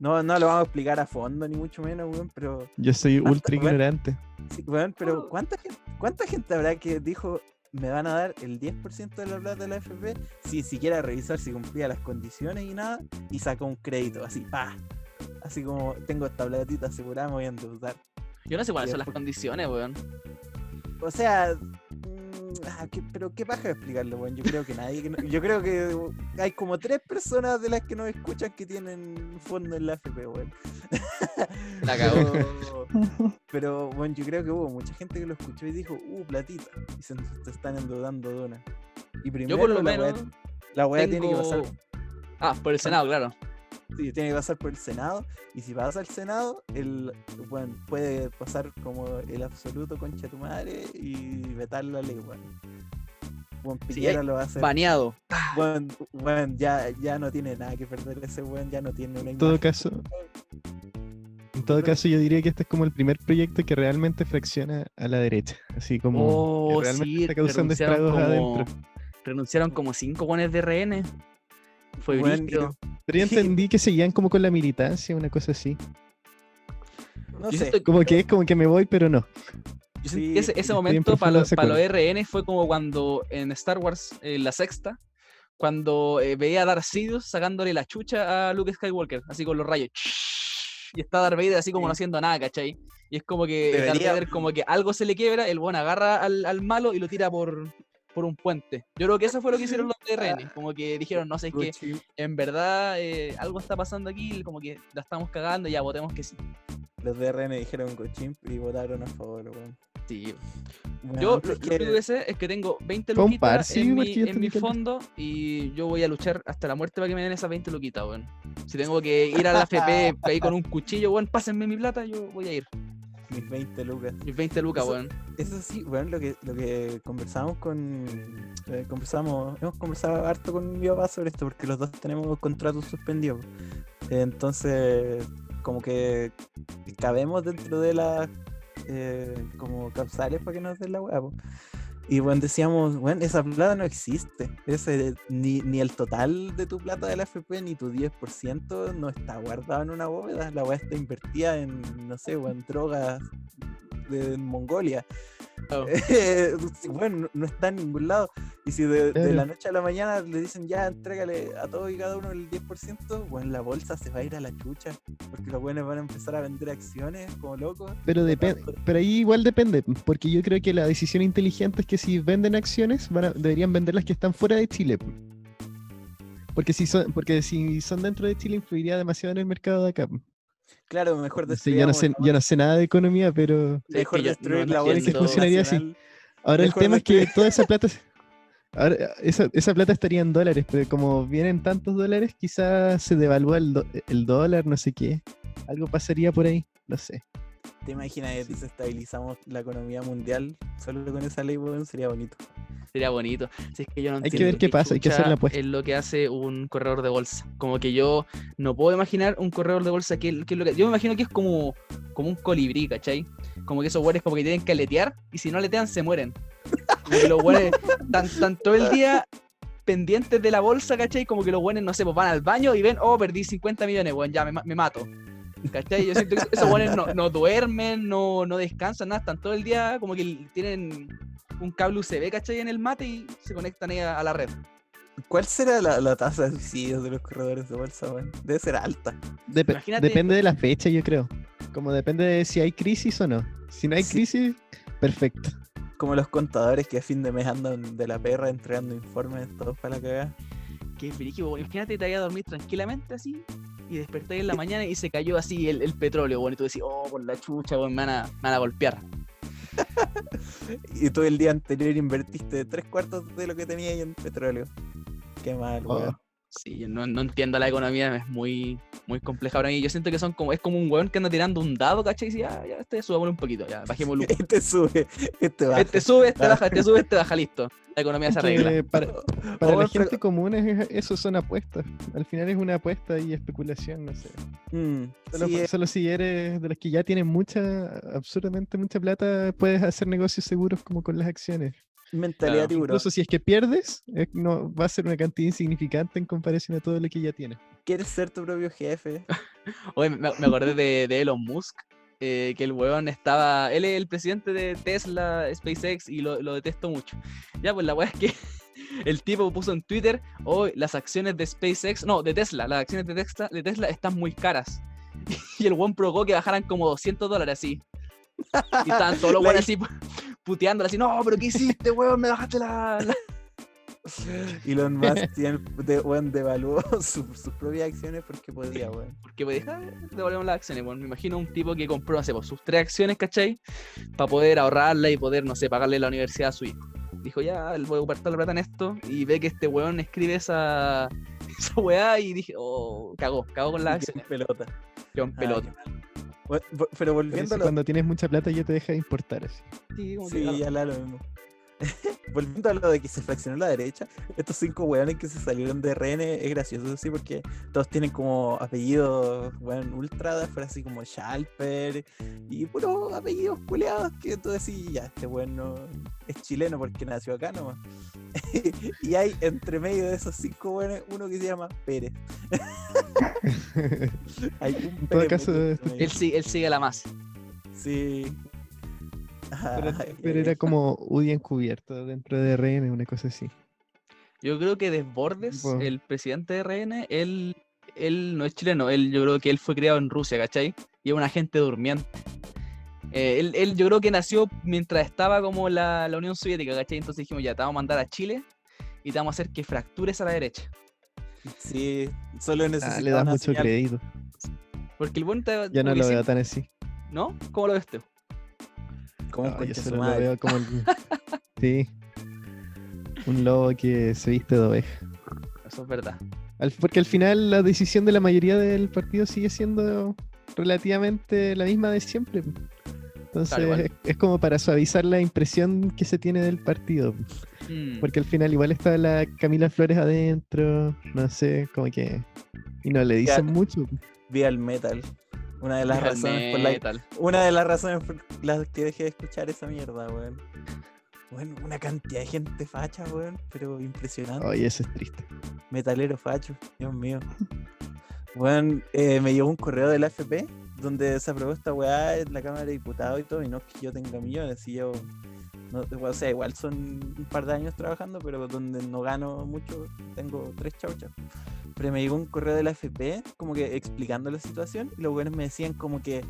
No, no lo vamos a explicar a fondo, ni mucho menos, weón, pero. Yo soy ultra ignorante. Sí, weón, pero Oh. ¿cuánta gente, ¿cuánta gente habrá que dijo me van a dar el 10% de la plata de la AFP sin siquiera revisar si cumplía las condiciones y nada? Y sacó un crédito, así, pa. Así como tengo esta platita asegurada, me voy a endeudar. Yo no sé cuáles son las condiciones, weón. O sea, ah, qué- pero qué paja explicarlo, weón. Yo creo que nadie, que no- yo creo que hay como tres personas de las que nos escuchan que tienen fondo en la AFP, weón. La cagó. Pero, bueno, yo creo que hubo mucha gente que lo escuchó y dijo, uh, platita. Y se, se están endeudando de una. Y primero Yo por lo la menos la weá tiene que pasar. Ah, por el Senado, claro. Sí, tiene que pasar por el Senado. Y si pasa al Senado, el, bueno, puede pasar como el absoluto concha de tu madre y vetar la ley, weón. Bueno, Sí, Piñera lo va a hacer. Baneado. Bueno, bueno, ya, ya no tiene nada que perder ese weón, ya no tiene una En todo caso, en todo caso, yo diría que este es como el primer proyecto que realmente fracciona a la derecha. Así como Oh, que realmente sí, está causando renunciaron estragos como, adentro. renunciaron como cinco buenos de RN. Fue brígido. Pero yo entendí que seguían como con la militancia, una cosa así. No Yo sé. siento- Como que es como que me voy, pero no. Yo sentí Sí, que ese, momento para los, para los. RN fue como cuando en Star Wars, en la sexta, cuando eh, veía a Darth Sidious sacándole la chucha a Luke Skywalker, así con los rayos. Y está Darth Vader así como no haciendo nada, ¿cachai? Y es como que Darth Debería- Vader como que algo se le quiebra, el buen agarra al, al malo y lo tira por, por un puente. Yo creo que eso fue lo que hicieron los de RN. Como que dijeron, no sé, es que en verdad eh, algo está pasando aquí, como que la estamos cagando y ya votemos que sí. Los de RN dijeron cochimp y votaron a favor, weón. Sí, Yo lo, lo único que sé es que tengo 20 Fue un luquitas par, sí, en, mi, en que fondo y yo voy a luchar hasta la muerte para que me den esas 20 luquitas, weón. Si tengo que ir a la FP ahí con un cuchillo, weón, pásenme mi plata, yo voy a ir. Mis 20 lucas. Mis 20 lucas, weón. Eso sí, bueno, lo que, lo que conversamos con. eh, conversamos, hemos conversado harto con mi papá sobre esto, porque los dos tenemos contratos suspendidos. Entonces, como que cabemos dentro de las eh, como causales para que nos den la hueá. Y bueno, decíamos, bueno, esa plata no existe. Ese, ni, ni el total de tu plata de la FP, ni tu 10% no está guardado en una bóveda. La hueá está invertida en, no sé, en drogas de Mongolia. Eh, bueno, no, está en ningún lado. Y si de, de Claro. la noche a la mañana le dicen ya, entrégale a todos y cada uno el 10%, bueno, la bolsa se va a ir a la chucha. Porque los buenos van a empezar a vender acciones como locos. Pero depende, pero ahí igual depende, porque yo creo que la decisión inteligente es que si venden acciones, van a- deberían vender las que están fuera de Chile. po. Porque si son, porque si son dentro de Chile influiría demasiado en el mercado de acá. Claro, mejor Sí, yo no sé, yo no sé nada de economía, pero Sí, es Mejor que destruir no la bolsa entiendo- funcionaría así. ahora el tema es que destruir- toda esa plata, ahora, esa, esa plata estaría en dólares, pero como vienen tantos dólares, quizás se devalúa el, do- el dólar, no sé qué. Algo pasaría por ahí, no sé. ¿Te imaginas que desestabilizamos la economía mundial solo con esa ley, weón? Sería bonito. Sería bonito. Si es que yo no Hay que ver qué pasa, hay que hacer la apuesta. Es lo que hace un corredor de bolsa. Como que yo no puedo imaginar un corredor de bolsa que, que es lo que. Yo me imagino que es como, como un colibrí, ¿cachai? Como que esos güeyes como que tienen que aletear y si no aletean se mueren. Como que los güeyes están, están todo el día pendientes de la bolsa, ¿cachai? Como que los güeyes, no sé, pues van al baño y ven, oh, perdí 50 millones, weón, ya me, me mato. ¿Cachai? Yo siento que esos güeyes no, no duermen, no, no descansan, nada, están todo el día como que tienen un cable USB, ¿cachai? En el mate y se conectan ahí a, a la red. ¿Cuál será la, la tasa de suicidios de los corredores de bolsa, weón? Debe ser alta. Dep- Imagínate- Depende de la fecha, yo creo. Como depende de si hay crisis o no. Si no hay Sí. crisis, perfecto. Como los contadores que a fin de mes andan de la perra entregando informes todos para la cagada. Qué weón. Imagínate te vayas a dormir tranquilamente así y despertáis en la mañana y se cayó así el, el petróleo, weón. Y tú decís, oh, por la chucha, weón, me van a, me van a golpear. Y tú el día anterior invertiste tres cuartos de lo que tenías en petróleo. Qué mal, Oh. weón. Sí, yo no, no entiendo la economía, es muy, muy compleja para mí. Yo siento que son como, es como un weón que anda tirando un dado, ¿cachai? Y dice, ya, ya, este subámosle un poquito, ya, bajémoslo. Este sube, este baja. Este sube, este Ah. baja, este sube, este baja, listo. La economía se Que arregla. para para la gente común es- eso son apuestas. Al final es una apuesta y especulación, no sé. Mm, Solo, sí, eh, solo si eres de los que ya tienen mucha, absurdamente mucha plata, puedes hacer negocios seguros como con las acciones. Mentalidad Claro, tiburón. Incluso si es que pierdes, eh, no, va a ser una cantidad insignificante en comparación a todo lo que ya tienes. ¿Quieres ser tu propio jefe? Oye, me, me acordé de, de Elon Musk, eh, que el weón estaba. Él es el presidente de Tesla, SpaceX, y lo, lo detesto mucho. Ya, pues la weá es que el tipo puso en Twitter: hoy las acciones de SpaceX, no, de Tesla, las acciones de Tesla, de Tesla están muy caras. Y el weón provocó que bajaran como 200 dólares así. Y estaban todos los weones así pu- puteándola así: no, pero ¿qué hiciste, weón? Me bajaste la. la-". Elon Musk tiene, de, weón, devaluó su- sus propias acciones porque podía, weón. Porque pues deja devolvemos las acciones, bueno, me imagino un tipo que compró, no sé, pues, sus tres acciones, ¿cachai? Para poder ahorrarla y poder, no sé, pagarle la universidad a su hijo. Dijo, ya, voy a ocupar toda la plata en esto. Y ve que este weón escribe esa, esa weá y dije, oh, cagó, cagó con la Y quedó acción. en pelota. Quedó en Ah, pelota. Pero volviendo a lo cuando tienes mucha plata ya te deja de importar así. Sí, como ya la lo mismo. Volviendo a lo de que se fraccionó la derecha, estos cinco weones que se salieron de RN es gracioso, sí, porque todos tienen como apellidos, weón, ultra, fuera así como Schalper y puros apellidos culeados que tú decís, ya, este weón no es chileno porque nació acá nomás. y hay entre medio de esos cinco weones uno que se llama Pérez. hay un En todo Pérez caso, este-. Él, sí, él sigue la más. Sí. Pero, era como UDI encubierto dentro de RN, una cosa así. Yo creo que Desbordes, el presidente de RN, él, él no es chileno, él, yo creo que él fue criado en Rusia, ¿cachai? Y es un agente durmiente. Eh, él, él yo creo que nació mientras estaba como la, la Unión Soviética, ¿cachai? Entonces dijimos, ya, te vamos a mandar a Chile y te vamos a hacer que fractures a la derecha. Sí, solo Ah, necesitaba le das una mucho señal. crédito. Porque el buen te- Ya no lo veo tan así. ¿No? ¿Cómo lo ves tú? Como un No, yo concha su solo lo madre. veo como el- Sí. Un lobo que se viste de oveja. Eso es verdad. Al- porque al final la decisión de la mayoría del partido sigue siendo relativamente la misma de siempre. Entonces es como para suavizar la impresión que se tiene del partido. Mm, Porque al final igual está la Camila Flores adentro, no sé, como que... Y no le dicen mucho. Vi al metal. Una de las razones por la, una de las razones por las que dejé de escuchar esa mierda, weón. Bueno, una cantidad de gente facha, weón, pero impresionante. Oye, eso es triste. Metalero facho, Dios mío. Bueno, eh, me llegó un correo de la FP donde se aprobó esta weá en la Cámara de Diputados y todo, y no es que yo tenga millones, y yo, no, o sea, igual son un par de años trabajando, pero donde no gano mucho, tengo tres chauchas. Pero me llegó un correo de la FP como que explicando la situación, y los weones me decían como que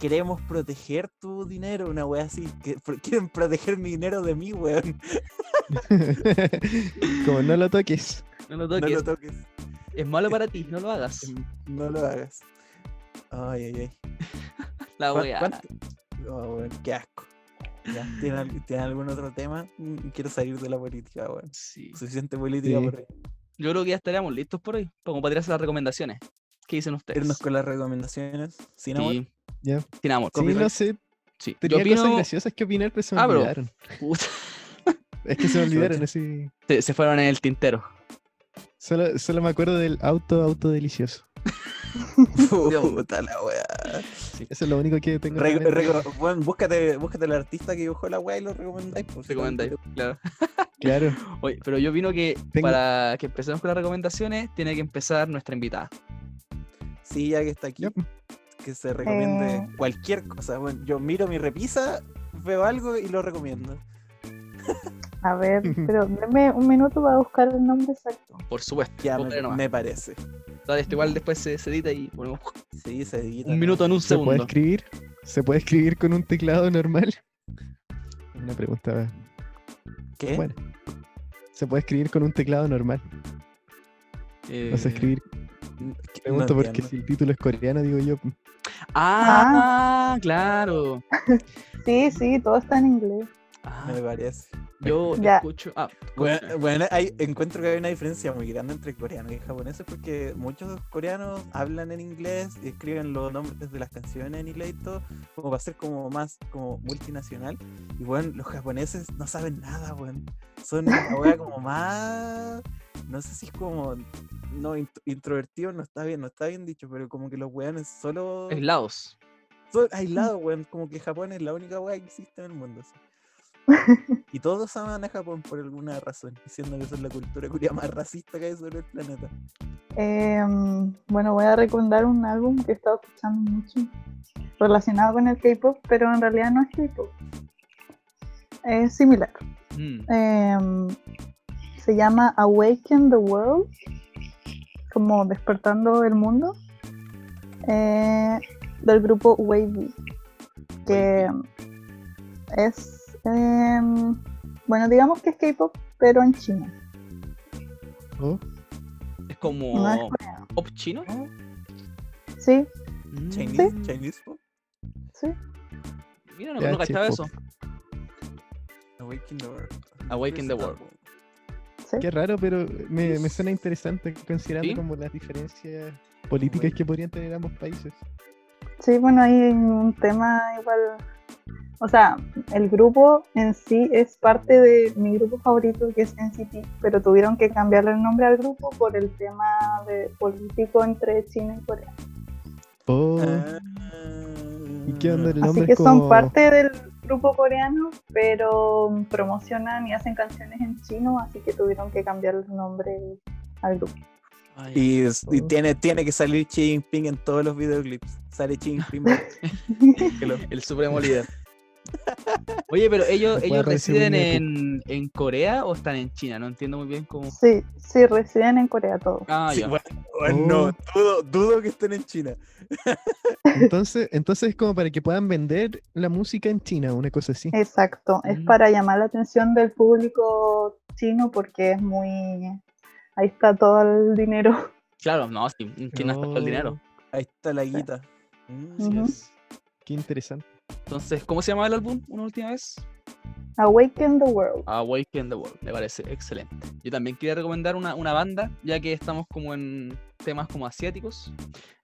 queremos proteger tu dinero, una weá así, que quieren proteger mi dinero de mí, weón. como no lo toques. No lo No toques. lo toques. Es malo para ti, no lo hagas. No lo hagas. Ay, ay, ay. La ¿Cuán- wea. Oh, qué asco. Ya, ¿Tienen, al- tienen algún otro tema? Mm, Quiero salir de la política, weón. Sí. Suficiente política Sí. por hoy. Yo creo que ya estaríamos listos por hoy. Como para tirarse las recomendaciones. ¿Qué dicen ustedes? Irnos con las recomendaciones. Sin amor. Sí, Ya. sin amor. Sí, no sé, Sí. Yo tenía opino... cosas graciosas que opinar, pero se me Ah, olvidaron. Puta, Es que se me olvidaron, así. se, se fueron en el tintero. Solo, solo me acuerdo del auto, auto delicioso. Puta la weá. Eso es lo único que tengo. Re- reco- bueno, búscate, búscate el artista que dibujó la weá y lo recomendáis. Pues, Recomendáis, claro. Claro. Oye, pero yo opino que Tengo- para que empecemos con las recomendaciones, tiene que empezar nuestra invitada. Sí, ya que está aquí, Ya. que se recomiende Eh. cualquier cosa. Bueno, yo miro mi repisa, veo algo y lo recomiendo. A ver, pero denme un minuto para buscar el nombre exacto. Por supuesto. Ya me, me parece. Dale, esto igual después se, se edita y ponemos Sí, se edita, un ¿no? minuto en un ¿Se puede segundo. escribir? ¿Se puede escribir con un teclado normal? Una pregunta ¿Qué? buena. ¿Se puede escribir con un teclado normal? No sé Eh, escribir. No Pregunto porque si el título es coreano, digo yo. Ah, claro. Sí, sí, todo está en inglés. Ah, Me parece. yo Ya. escucho. Ah, Bueno, bueno, hay, encuentro que hay una diferencia muy grande entre coreanos y japoneses porque muchos coreanos hablan en inglés y escriben los nombres de las canciones en inglés y todo, como para ser como más como multinacional. Y bueno, los japoneses no saben nada, bueno. Son una wea como más, no sé si es como, no, int- introvertido no está bien, no está bien dicho, pero como que los weones solo Aislados. son aislados, weón. Como que Japón es la única wea que existe en el mundo. así. Y todos aman a Japón por alguna razón, diciendo que son la cultura curia más racista que hay sobre el planeta. Em, bueno, voy a recomendar un álbum que he estado escuchando mucho relacionado con el K-pop, pero en realidad no es K-pop. Es similar. Mm, Em, se llama Awaken the World, como despertando el mundo, eh, del grupo Wavy, que es, em, bueno, digamos que es K-pop, pero en China. Oh, Es como No es coreano. pop chino. Sí, Mm, Chinese, Chinese pop, sí. Mira, no, no cachaba eso. Awaken the World. Awaken the World. Sí. Qué raro, pero me, me suena interesante considerando ¿Sí? como las diferencias políticas que podrían tener ambos países. Sí, bueno, hay un tema igual. O sea, el grupo en sí es parte de mi grupo favorito que es NCT, pero tuvieron que cambiarle el nombre al grupo por el tema de político entre China y Corea. Oh, Ah. ¿y qué onda el nombre? Así que como... son parte del grupo coreano, pero promocionan y hacen canciones en chino, así que tuvieron que cambiarle el nombre al grupo. Ay, Y, Oh. tiene, tiene que salir Xi Jinping en todos los videoclips. Sale Xi Jinping. el supremo líder. Oye, pero ellos, ellos residen en, en Corea o están en China, no entiendo muy bien cómo. Sí, sí, residen en Corea todos. Ah, Sí, ya. bueno, bueno, no, Oh. dudo, dudo que estén en China. Entonces, entonces es como para que puedan vender la música en China, una cosa así. Exacto, es Mm. para llamar la atención del público chino porque es muy... Ahí está todo el dinero. Claro, no, sí, China está todo el dinero. Ahí está la guita. Mm. Así Ujú. es. Qué interesante. Entonces, ¿cómo se llama el álbum una última vez? Awaken the World. Awaken the World, me parece excelente. Yo también quería recomendar una, una banda, ya que estamos como en temas como asiáticos.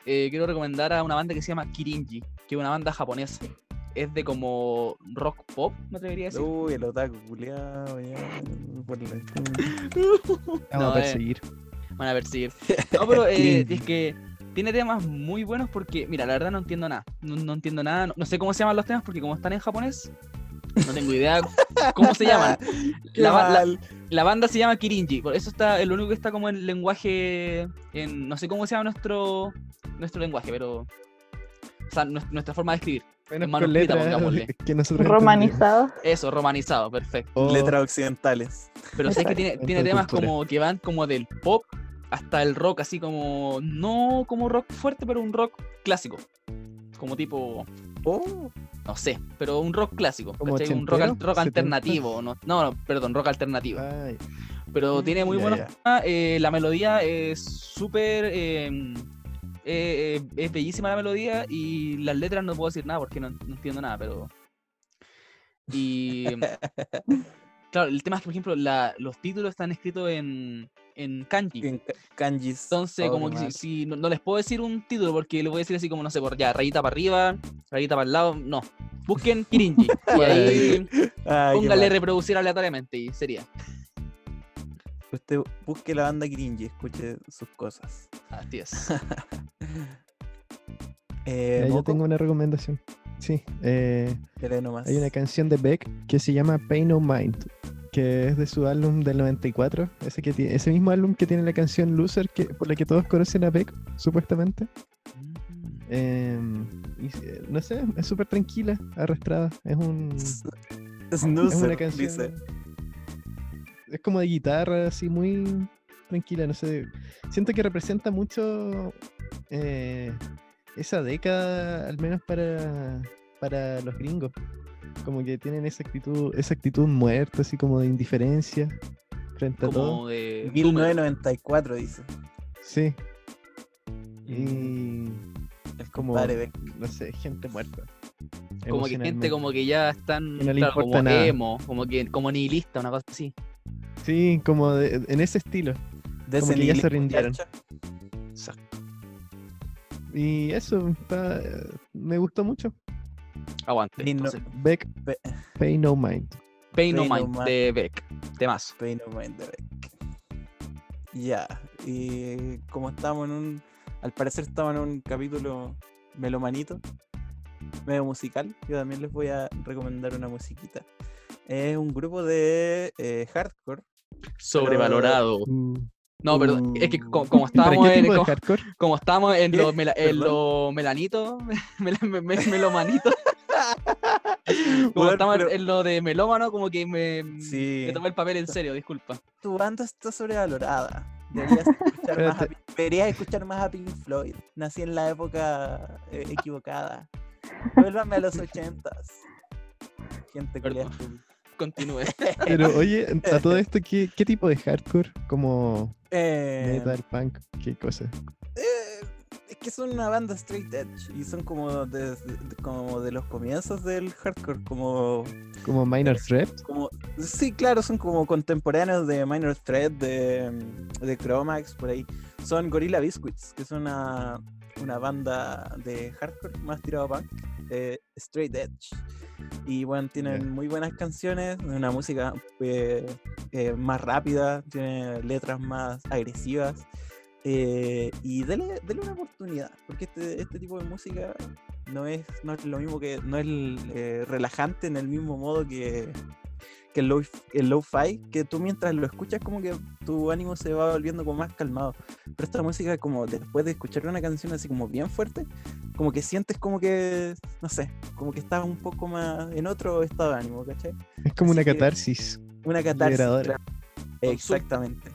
Eh, quiero recomendar a una banda que se llama Kirinji, que es una banda japonesa. Es de como rock pop, me atrevería a decir. Uy, el otaku culiao, ya. por la- Vamos No, a eh, perseguir. Van a perseguir. No, pero eh, es que tiene temas muy buenos porque, mira, la verdad no entiendo nada. No, no entiendo nada. No, no sé cómo se llaman los temas porque como están en japonés, no tengo idea cómo se llaman. La, la- banda se llama Kirinji. Por eso está, es lo único que está como en lenguaje. En, no sé cómo se llama nuestro, nuestro lenguaje, pero. O sea, nues- nuestra forma de escribir. Menos con manuscrita, letras pongámosle. que nosotros Romanizado. Eso, romanizado, perfecto. Oh, Letras occidentales. Pero sé que tiene, tiene temas cultura. como que van como del pop hasta el rock, así como. No como rock fuerte, pero un rock clásico. Como tipo. Oh, No sé, pero un rock clásico. ¿Como ¿cachai? Un rock, rock ¿70s? alternativo. No, no, perdón, rock alternativo. ay, Pero tiene muy ya. temas, eh, la melodía es súper. eh, eh, eh, es bellísima la melodía y las letras no puedo decir nada porque no, no entiendo nada, pero. Y. claro, el tema es que, por ejemplo, la- los títulos están escritos en, en kanji. en ka- kanjis. Entonces, Oh, como que si, no, no les puedo decir un título porque les voy a decir así como, no sé, por ya, rayita para arriba, rayita para el lado, no. Busquen Kirinji y ahí Ay, póngale reproducir aleatoriamente y sería. Usted busque la banda Kirinji, escuche sus cosas. Así es. Eh, ya, yo tengo una recomendación. Sí, eh, nomás. hay una canción de Beck que se llama Pay No Mind, que es de su álbum del 94, ese, que tiene, ese mismo álbum que tiene la canción Loser, que, por la que todos conocen a Beck, supuestamente. Em, y, eh, no sé, es súper tranquila, arrastrada. Es un. Es Snoozer, una canción. dice. Es como de guitarra, así muy tranquila, no sé. Siento que representa mucho eh, esa década, al menos para, para los gringos. Como que tienen esa actitud, esa actitud muerta, así como de indiferencia frente a todo. Como de. 1994 dice. Sí. Mm. Y El como, no sé, gente muerta. Como que gente como que ya están no claro, como nada. emo, como que como nihilista, una cosa así. Sí, como de- en ese estilo. De como ese que ya se rindieron. Exacto. Y eso, está- me gustó mucho. Aguante. Pay no- entonces. Beck, Pay No Mind. Pay No Pay No Mind Mind. de Beck. Temas. Pay no mind de Beck. Ya, y como estamos en un. Al parecer estamos en un capítulo melomanito, medio musical. Yo también les voy a recomendar una musiquita. Es un grupo de eh, hardcore. Sobrevalorado. Uh, No, perdón. Es que co- como, ¿Para estábamos en, como, hardcore? como estábamos en los mela- en Perdón. lo melanito, mel- me- me- melomanito, como estamos pero en lo de melómano, como que me, Sí. me tomé el papel en serio, disculpa. tu banda está sobrevalorada. Deberías escuchar, más a. Pink- deberías escuchar más a Pink Floyd. Nací en la época eh, equivocada. Vuélvame a los ochentas. Gente estúpida. Continúe. Pero oye, a todo esto, ¿qué, qué tipo de hardcore? Como Eh, metal, punk, qué cosa. eh, es que son una banda straight edge y son como de, de- como de los comienzos del hardcore, como, Como Minor Threat. como sí, claro, son como contemporáneos de Minor Threat, de, de Chromax, por ahí. Son Gorilla Biscuits, que es una, una banda de hardcore más tirado a punk, eh, straight edge. Y bueno, tienen muy buenas canciones, una música eh, eh, más rápida, tiene letras más agresivas. eh, y dele, dele una oportunidad, porque este, este tipo de música no es, no es lo mismo que, no es relajante en el mismo modo que, que el low, el lo-fi, que tú mientras lo escuchas como que tu ánimo se va volviendo como más calmado. Pero esta música como después de escuchar una canción así como bien fuerte, como que sientes como que, no sé, como que estás un poco más en otro estado de ánimo, ¿cachai? Es como Así una catarsis. Una catarsis. Liberadora. claro. Exactamente.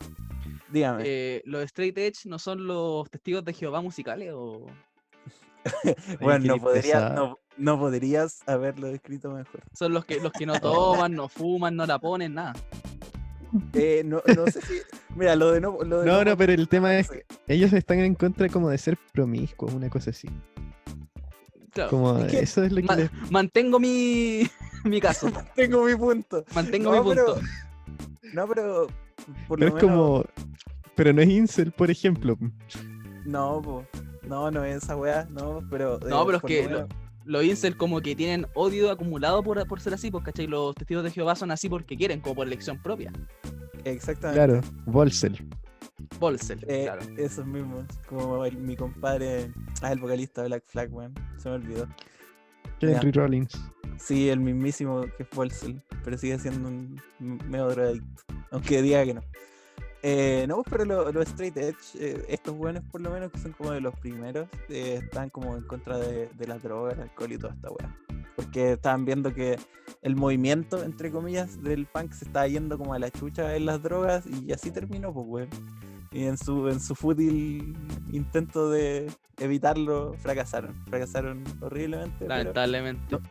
Dígame. Eh, ¿Los straight edge no son los testigos de Jehová musicales o...? bueno, no, podría, no, no podrías haberlo descrito mejor. Son los que, los que no toman, no fuman, no la ponen, nada. Eh, no, no sé si. Mira, lo de no. Lo de No, no, pero el tema es ellos están en contra como de ser promiscuos, una cosa así. Claro, Como Es que eso es lo que ma- les- mantengo mi, mi caso, Tengo mi punto. mantengo No, mi pero- punto. No, pero. Por Pero lo es menos. como. Pero no es incel, por ejemplo. No, po. No, no es esa weá, no, pero. No, eh, pero es que lo Los incel como que tienen odio acumulado por, por ser así, pues, ¿cachai? Los testigos de Jehová son así porque quieren, como por elección propia. Exactamente. Claro, Bolsel. Bolsel, Eh, claro. Esos mismos. Como el- mi compadre. Ah, el vocalista de Black Flag, weón. Se me olvidó. Henry Rollins. Sí, el mismísimo que es Bolsel, pero sigue siendo un medio drogadicto, aunque diga que no. Eh, no, pero los lo straight edge, eh, estos buenos por lo menos que son como de los primeros, eh, están como en contra de, de las drogas, el alcohol y toda esta weá. Porque estaban viendo que el movimiento, entre comillas, del punk se estaba yendo como a la chucha en las drogas y así terminó, pues weón. Y en su, en su fútil intento de evitarlo, fracasaron. Fracasaron horriblemente. pero- Lamentablemente. no.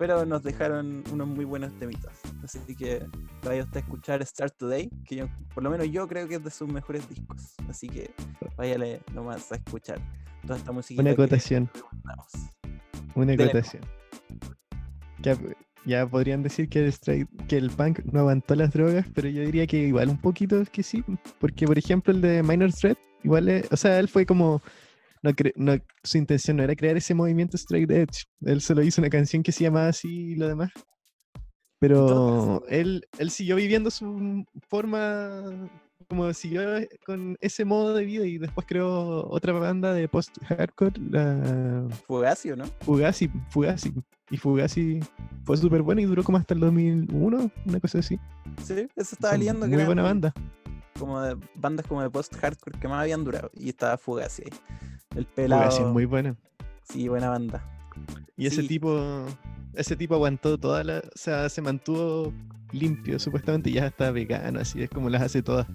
Pero nos dejaron unos muy buenos temitas. Así que vaya usted a escuchar Start Today, que yo, por lo menos yo creo que es de sus mejores discos. Así que váyale nomás a escuchar toda esta música. Una acotación. Una acotación. Ya, ya podrían decir que el, straight- que el punk no aguantó las drogas, pero yo diría que igual un poquito es que sí. Porque, por ejemplo, el de Minor Threat, igual, es- o sea, él fue como. No, no, su intención no era crear ese movimiento straight edge. Él solo hizo una canción que se llamaba así y lo demás. Pero él, él siguió viviendo su forma, como siguió con ese modo de vida y después creó otra banda de post-hardcore, la Fugacio, ¿no? Fugazi, Fugazi. Y Fugazi fue súper buena y duró como hasta el 2001, una cosa así. Sí, eso estaba Son leyendo Muy buena banda. Como de bandas como de post-hardcore que más habían durado. Y estaba Fugazi ahí. El pelado. Fugazi es muy buena. Sí, buena banda. Y ese Sí. tipo, ese tipo aguantó toda la, o sea, se mantuvo limpio, supuestamente y ya está vegano, así es como las hace todas.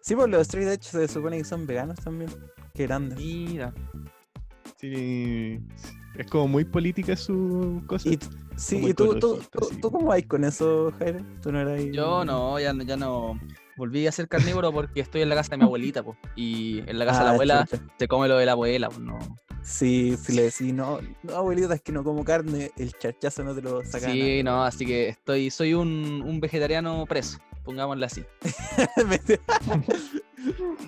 Sí, pues los Straight Edge se supone que son veganos también. Qué grandes. Mira. Sí, es como muy política su cosa. Y, sí, ¿y tú, tú, tú, cómo vais con eso, Jairo? ¿Tú no eras Yo no, ya, no- ya no. Volví a ser carnívoro porque estoy en la casa de mi abuelita, pues. Y en la casa de la Ah, abuela se come lo de la abuela, pues no. Sí, si le decís, no, no, abuelita, es que no como carne, el charchazo no te lo saca. Sí, no, así que estoy, soy un, un vegetariano preso, pongámosle así.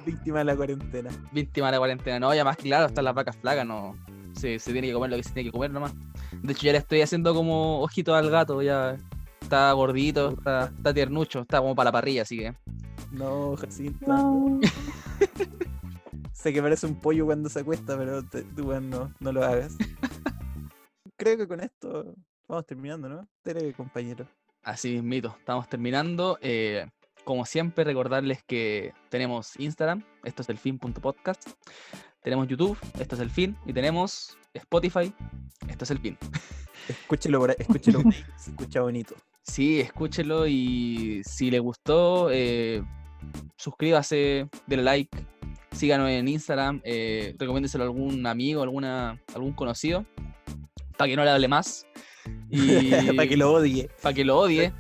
Víctima de la cuarentena. Víctima de la cuarentena. No, ya más claro, están las vacas flacas, no. Se, se tiene que comer lo que se tiene que comer nomás. De hecho, ya le estoy haciendo como ojito al gato, ya está gordito, está, está tiernucho, está como para la parrilla, así que. No, Jacinta. No. Sé que parece un pollo cuando se acuesta, pero te- tú, weón, no, lo hagas. Creo que con esto vamos terminando, ¿no? Dele, compañero. Así mismito, estamos terminando. eh, como siempre, recordarles que tenemos Instagram, esto es el fin.podcast. Tenemos YouTube, esto es el fin. Y tenemos Spotify, esto es el fin. Escúchelo, por ahí, escúchelo. se escucha bonito. Sí, escúchelo y si le gustó, eh, suscríbase, denle like, síganos en Instagram, eh, recomiéndeselo a algún amigo, alguna, algún conocido, para que no le hable más. Y Para que lo odie. para que lo odie.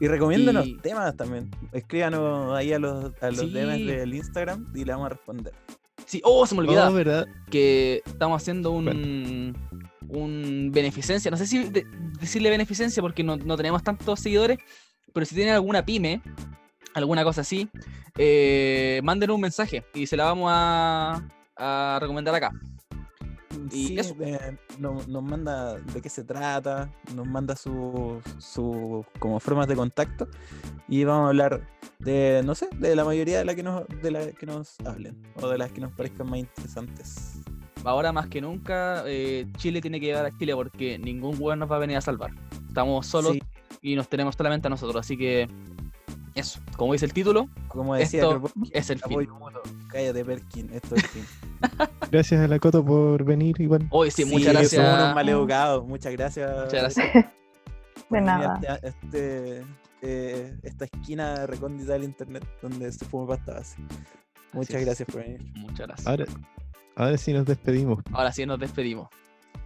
Y recomiéndanos Y- temas también. Escríbanos ahí a los, a los Sí. DMs del Instagram y le vamos a responder. Sí, oh, se me olvidaba. Oh, ¿verdad? que estamos haciendo un, un beneficencia. No sé si de- decirle beneficencia porque no, no tenemos tantos seguidores, pero si tienen alguna pyme, alguna cosa así, eh, manden un mensaje y se la vamos a, a recomendar acá. Y Sí, eso. eh, no- nos manda de qué se trata, nos manda sus su, como formas de contacto y vamos a hablar de, no sé, de la mayoría de las que nos, de las que nos hablen o de las que nos parezcan más interesantes. Ahora más que nunca, eh, Chile tiene que llegar a Chile porque ningún weón nos va a venir a salvar. Estamos solos Sí, y nos tenemos solamente a nosotros, así que eso, como dice el título, como decía esto Kropotkin, es el fin. mutuo. Cállate, Perkin, esto es el fin. Gracias a la Coto por venir igual. Hoy sí, muchas Sí, gracias. Somos unos maleducados. Muchas gracias. Muchas gracias. De nada. este- este, eh, esta esquina recóndita del internet donde se fuma pasta base. Muchas gracias por venir. Muchas gracias. Ahora, ahora sí nos despedimos. Ahora sí nos despedimos.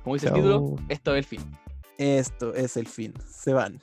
Como dice el título, esto es el fin. Esto es el fin. Se van.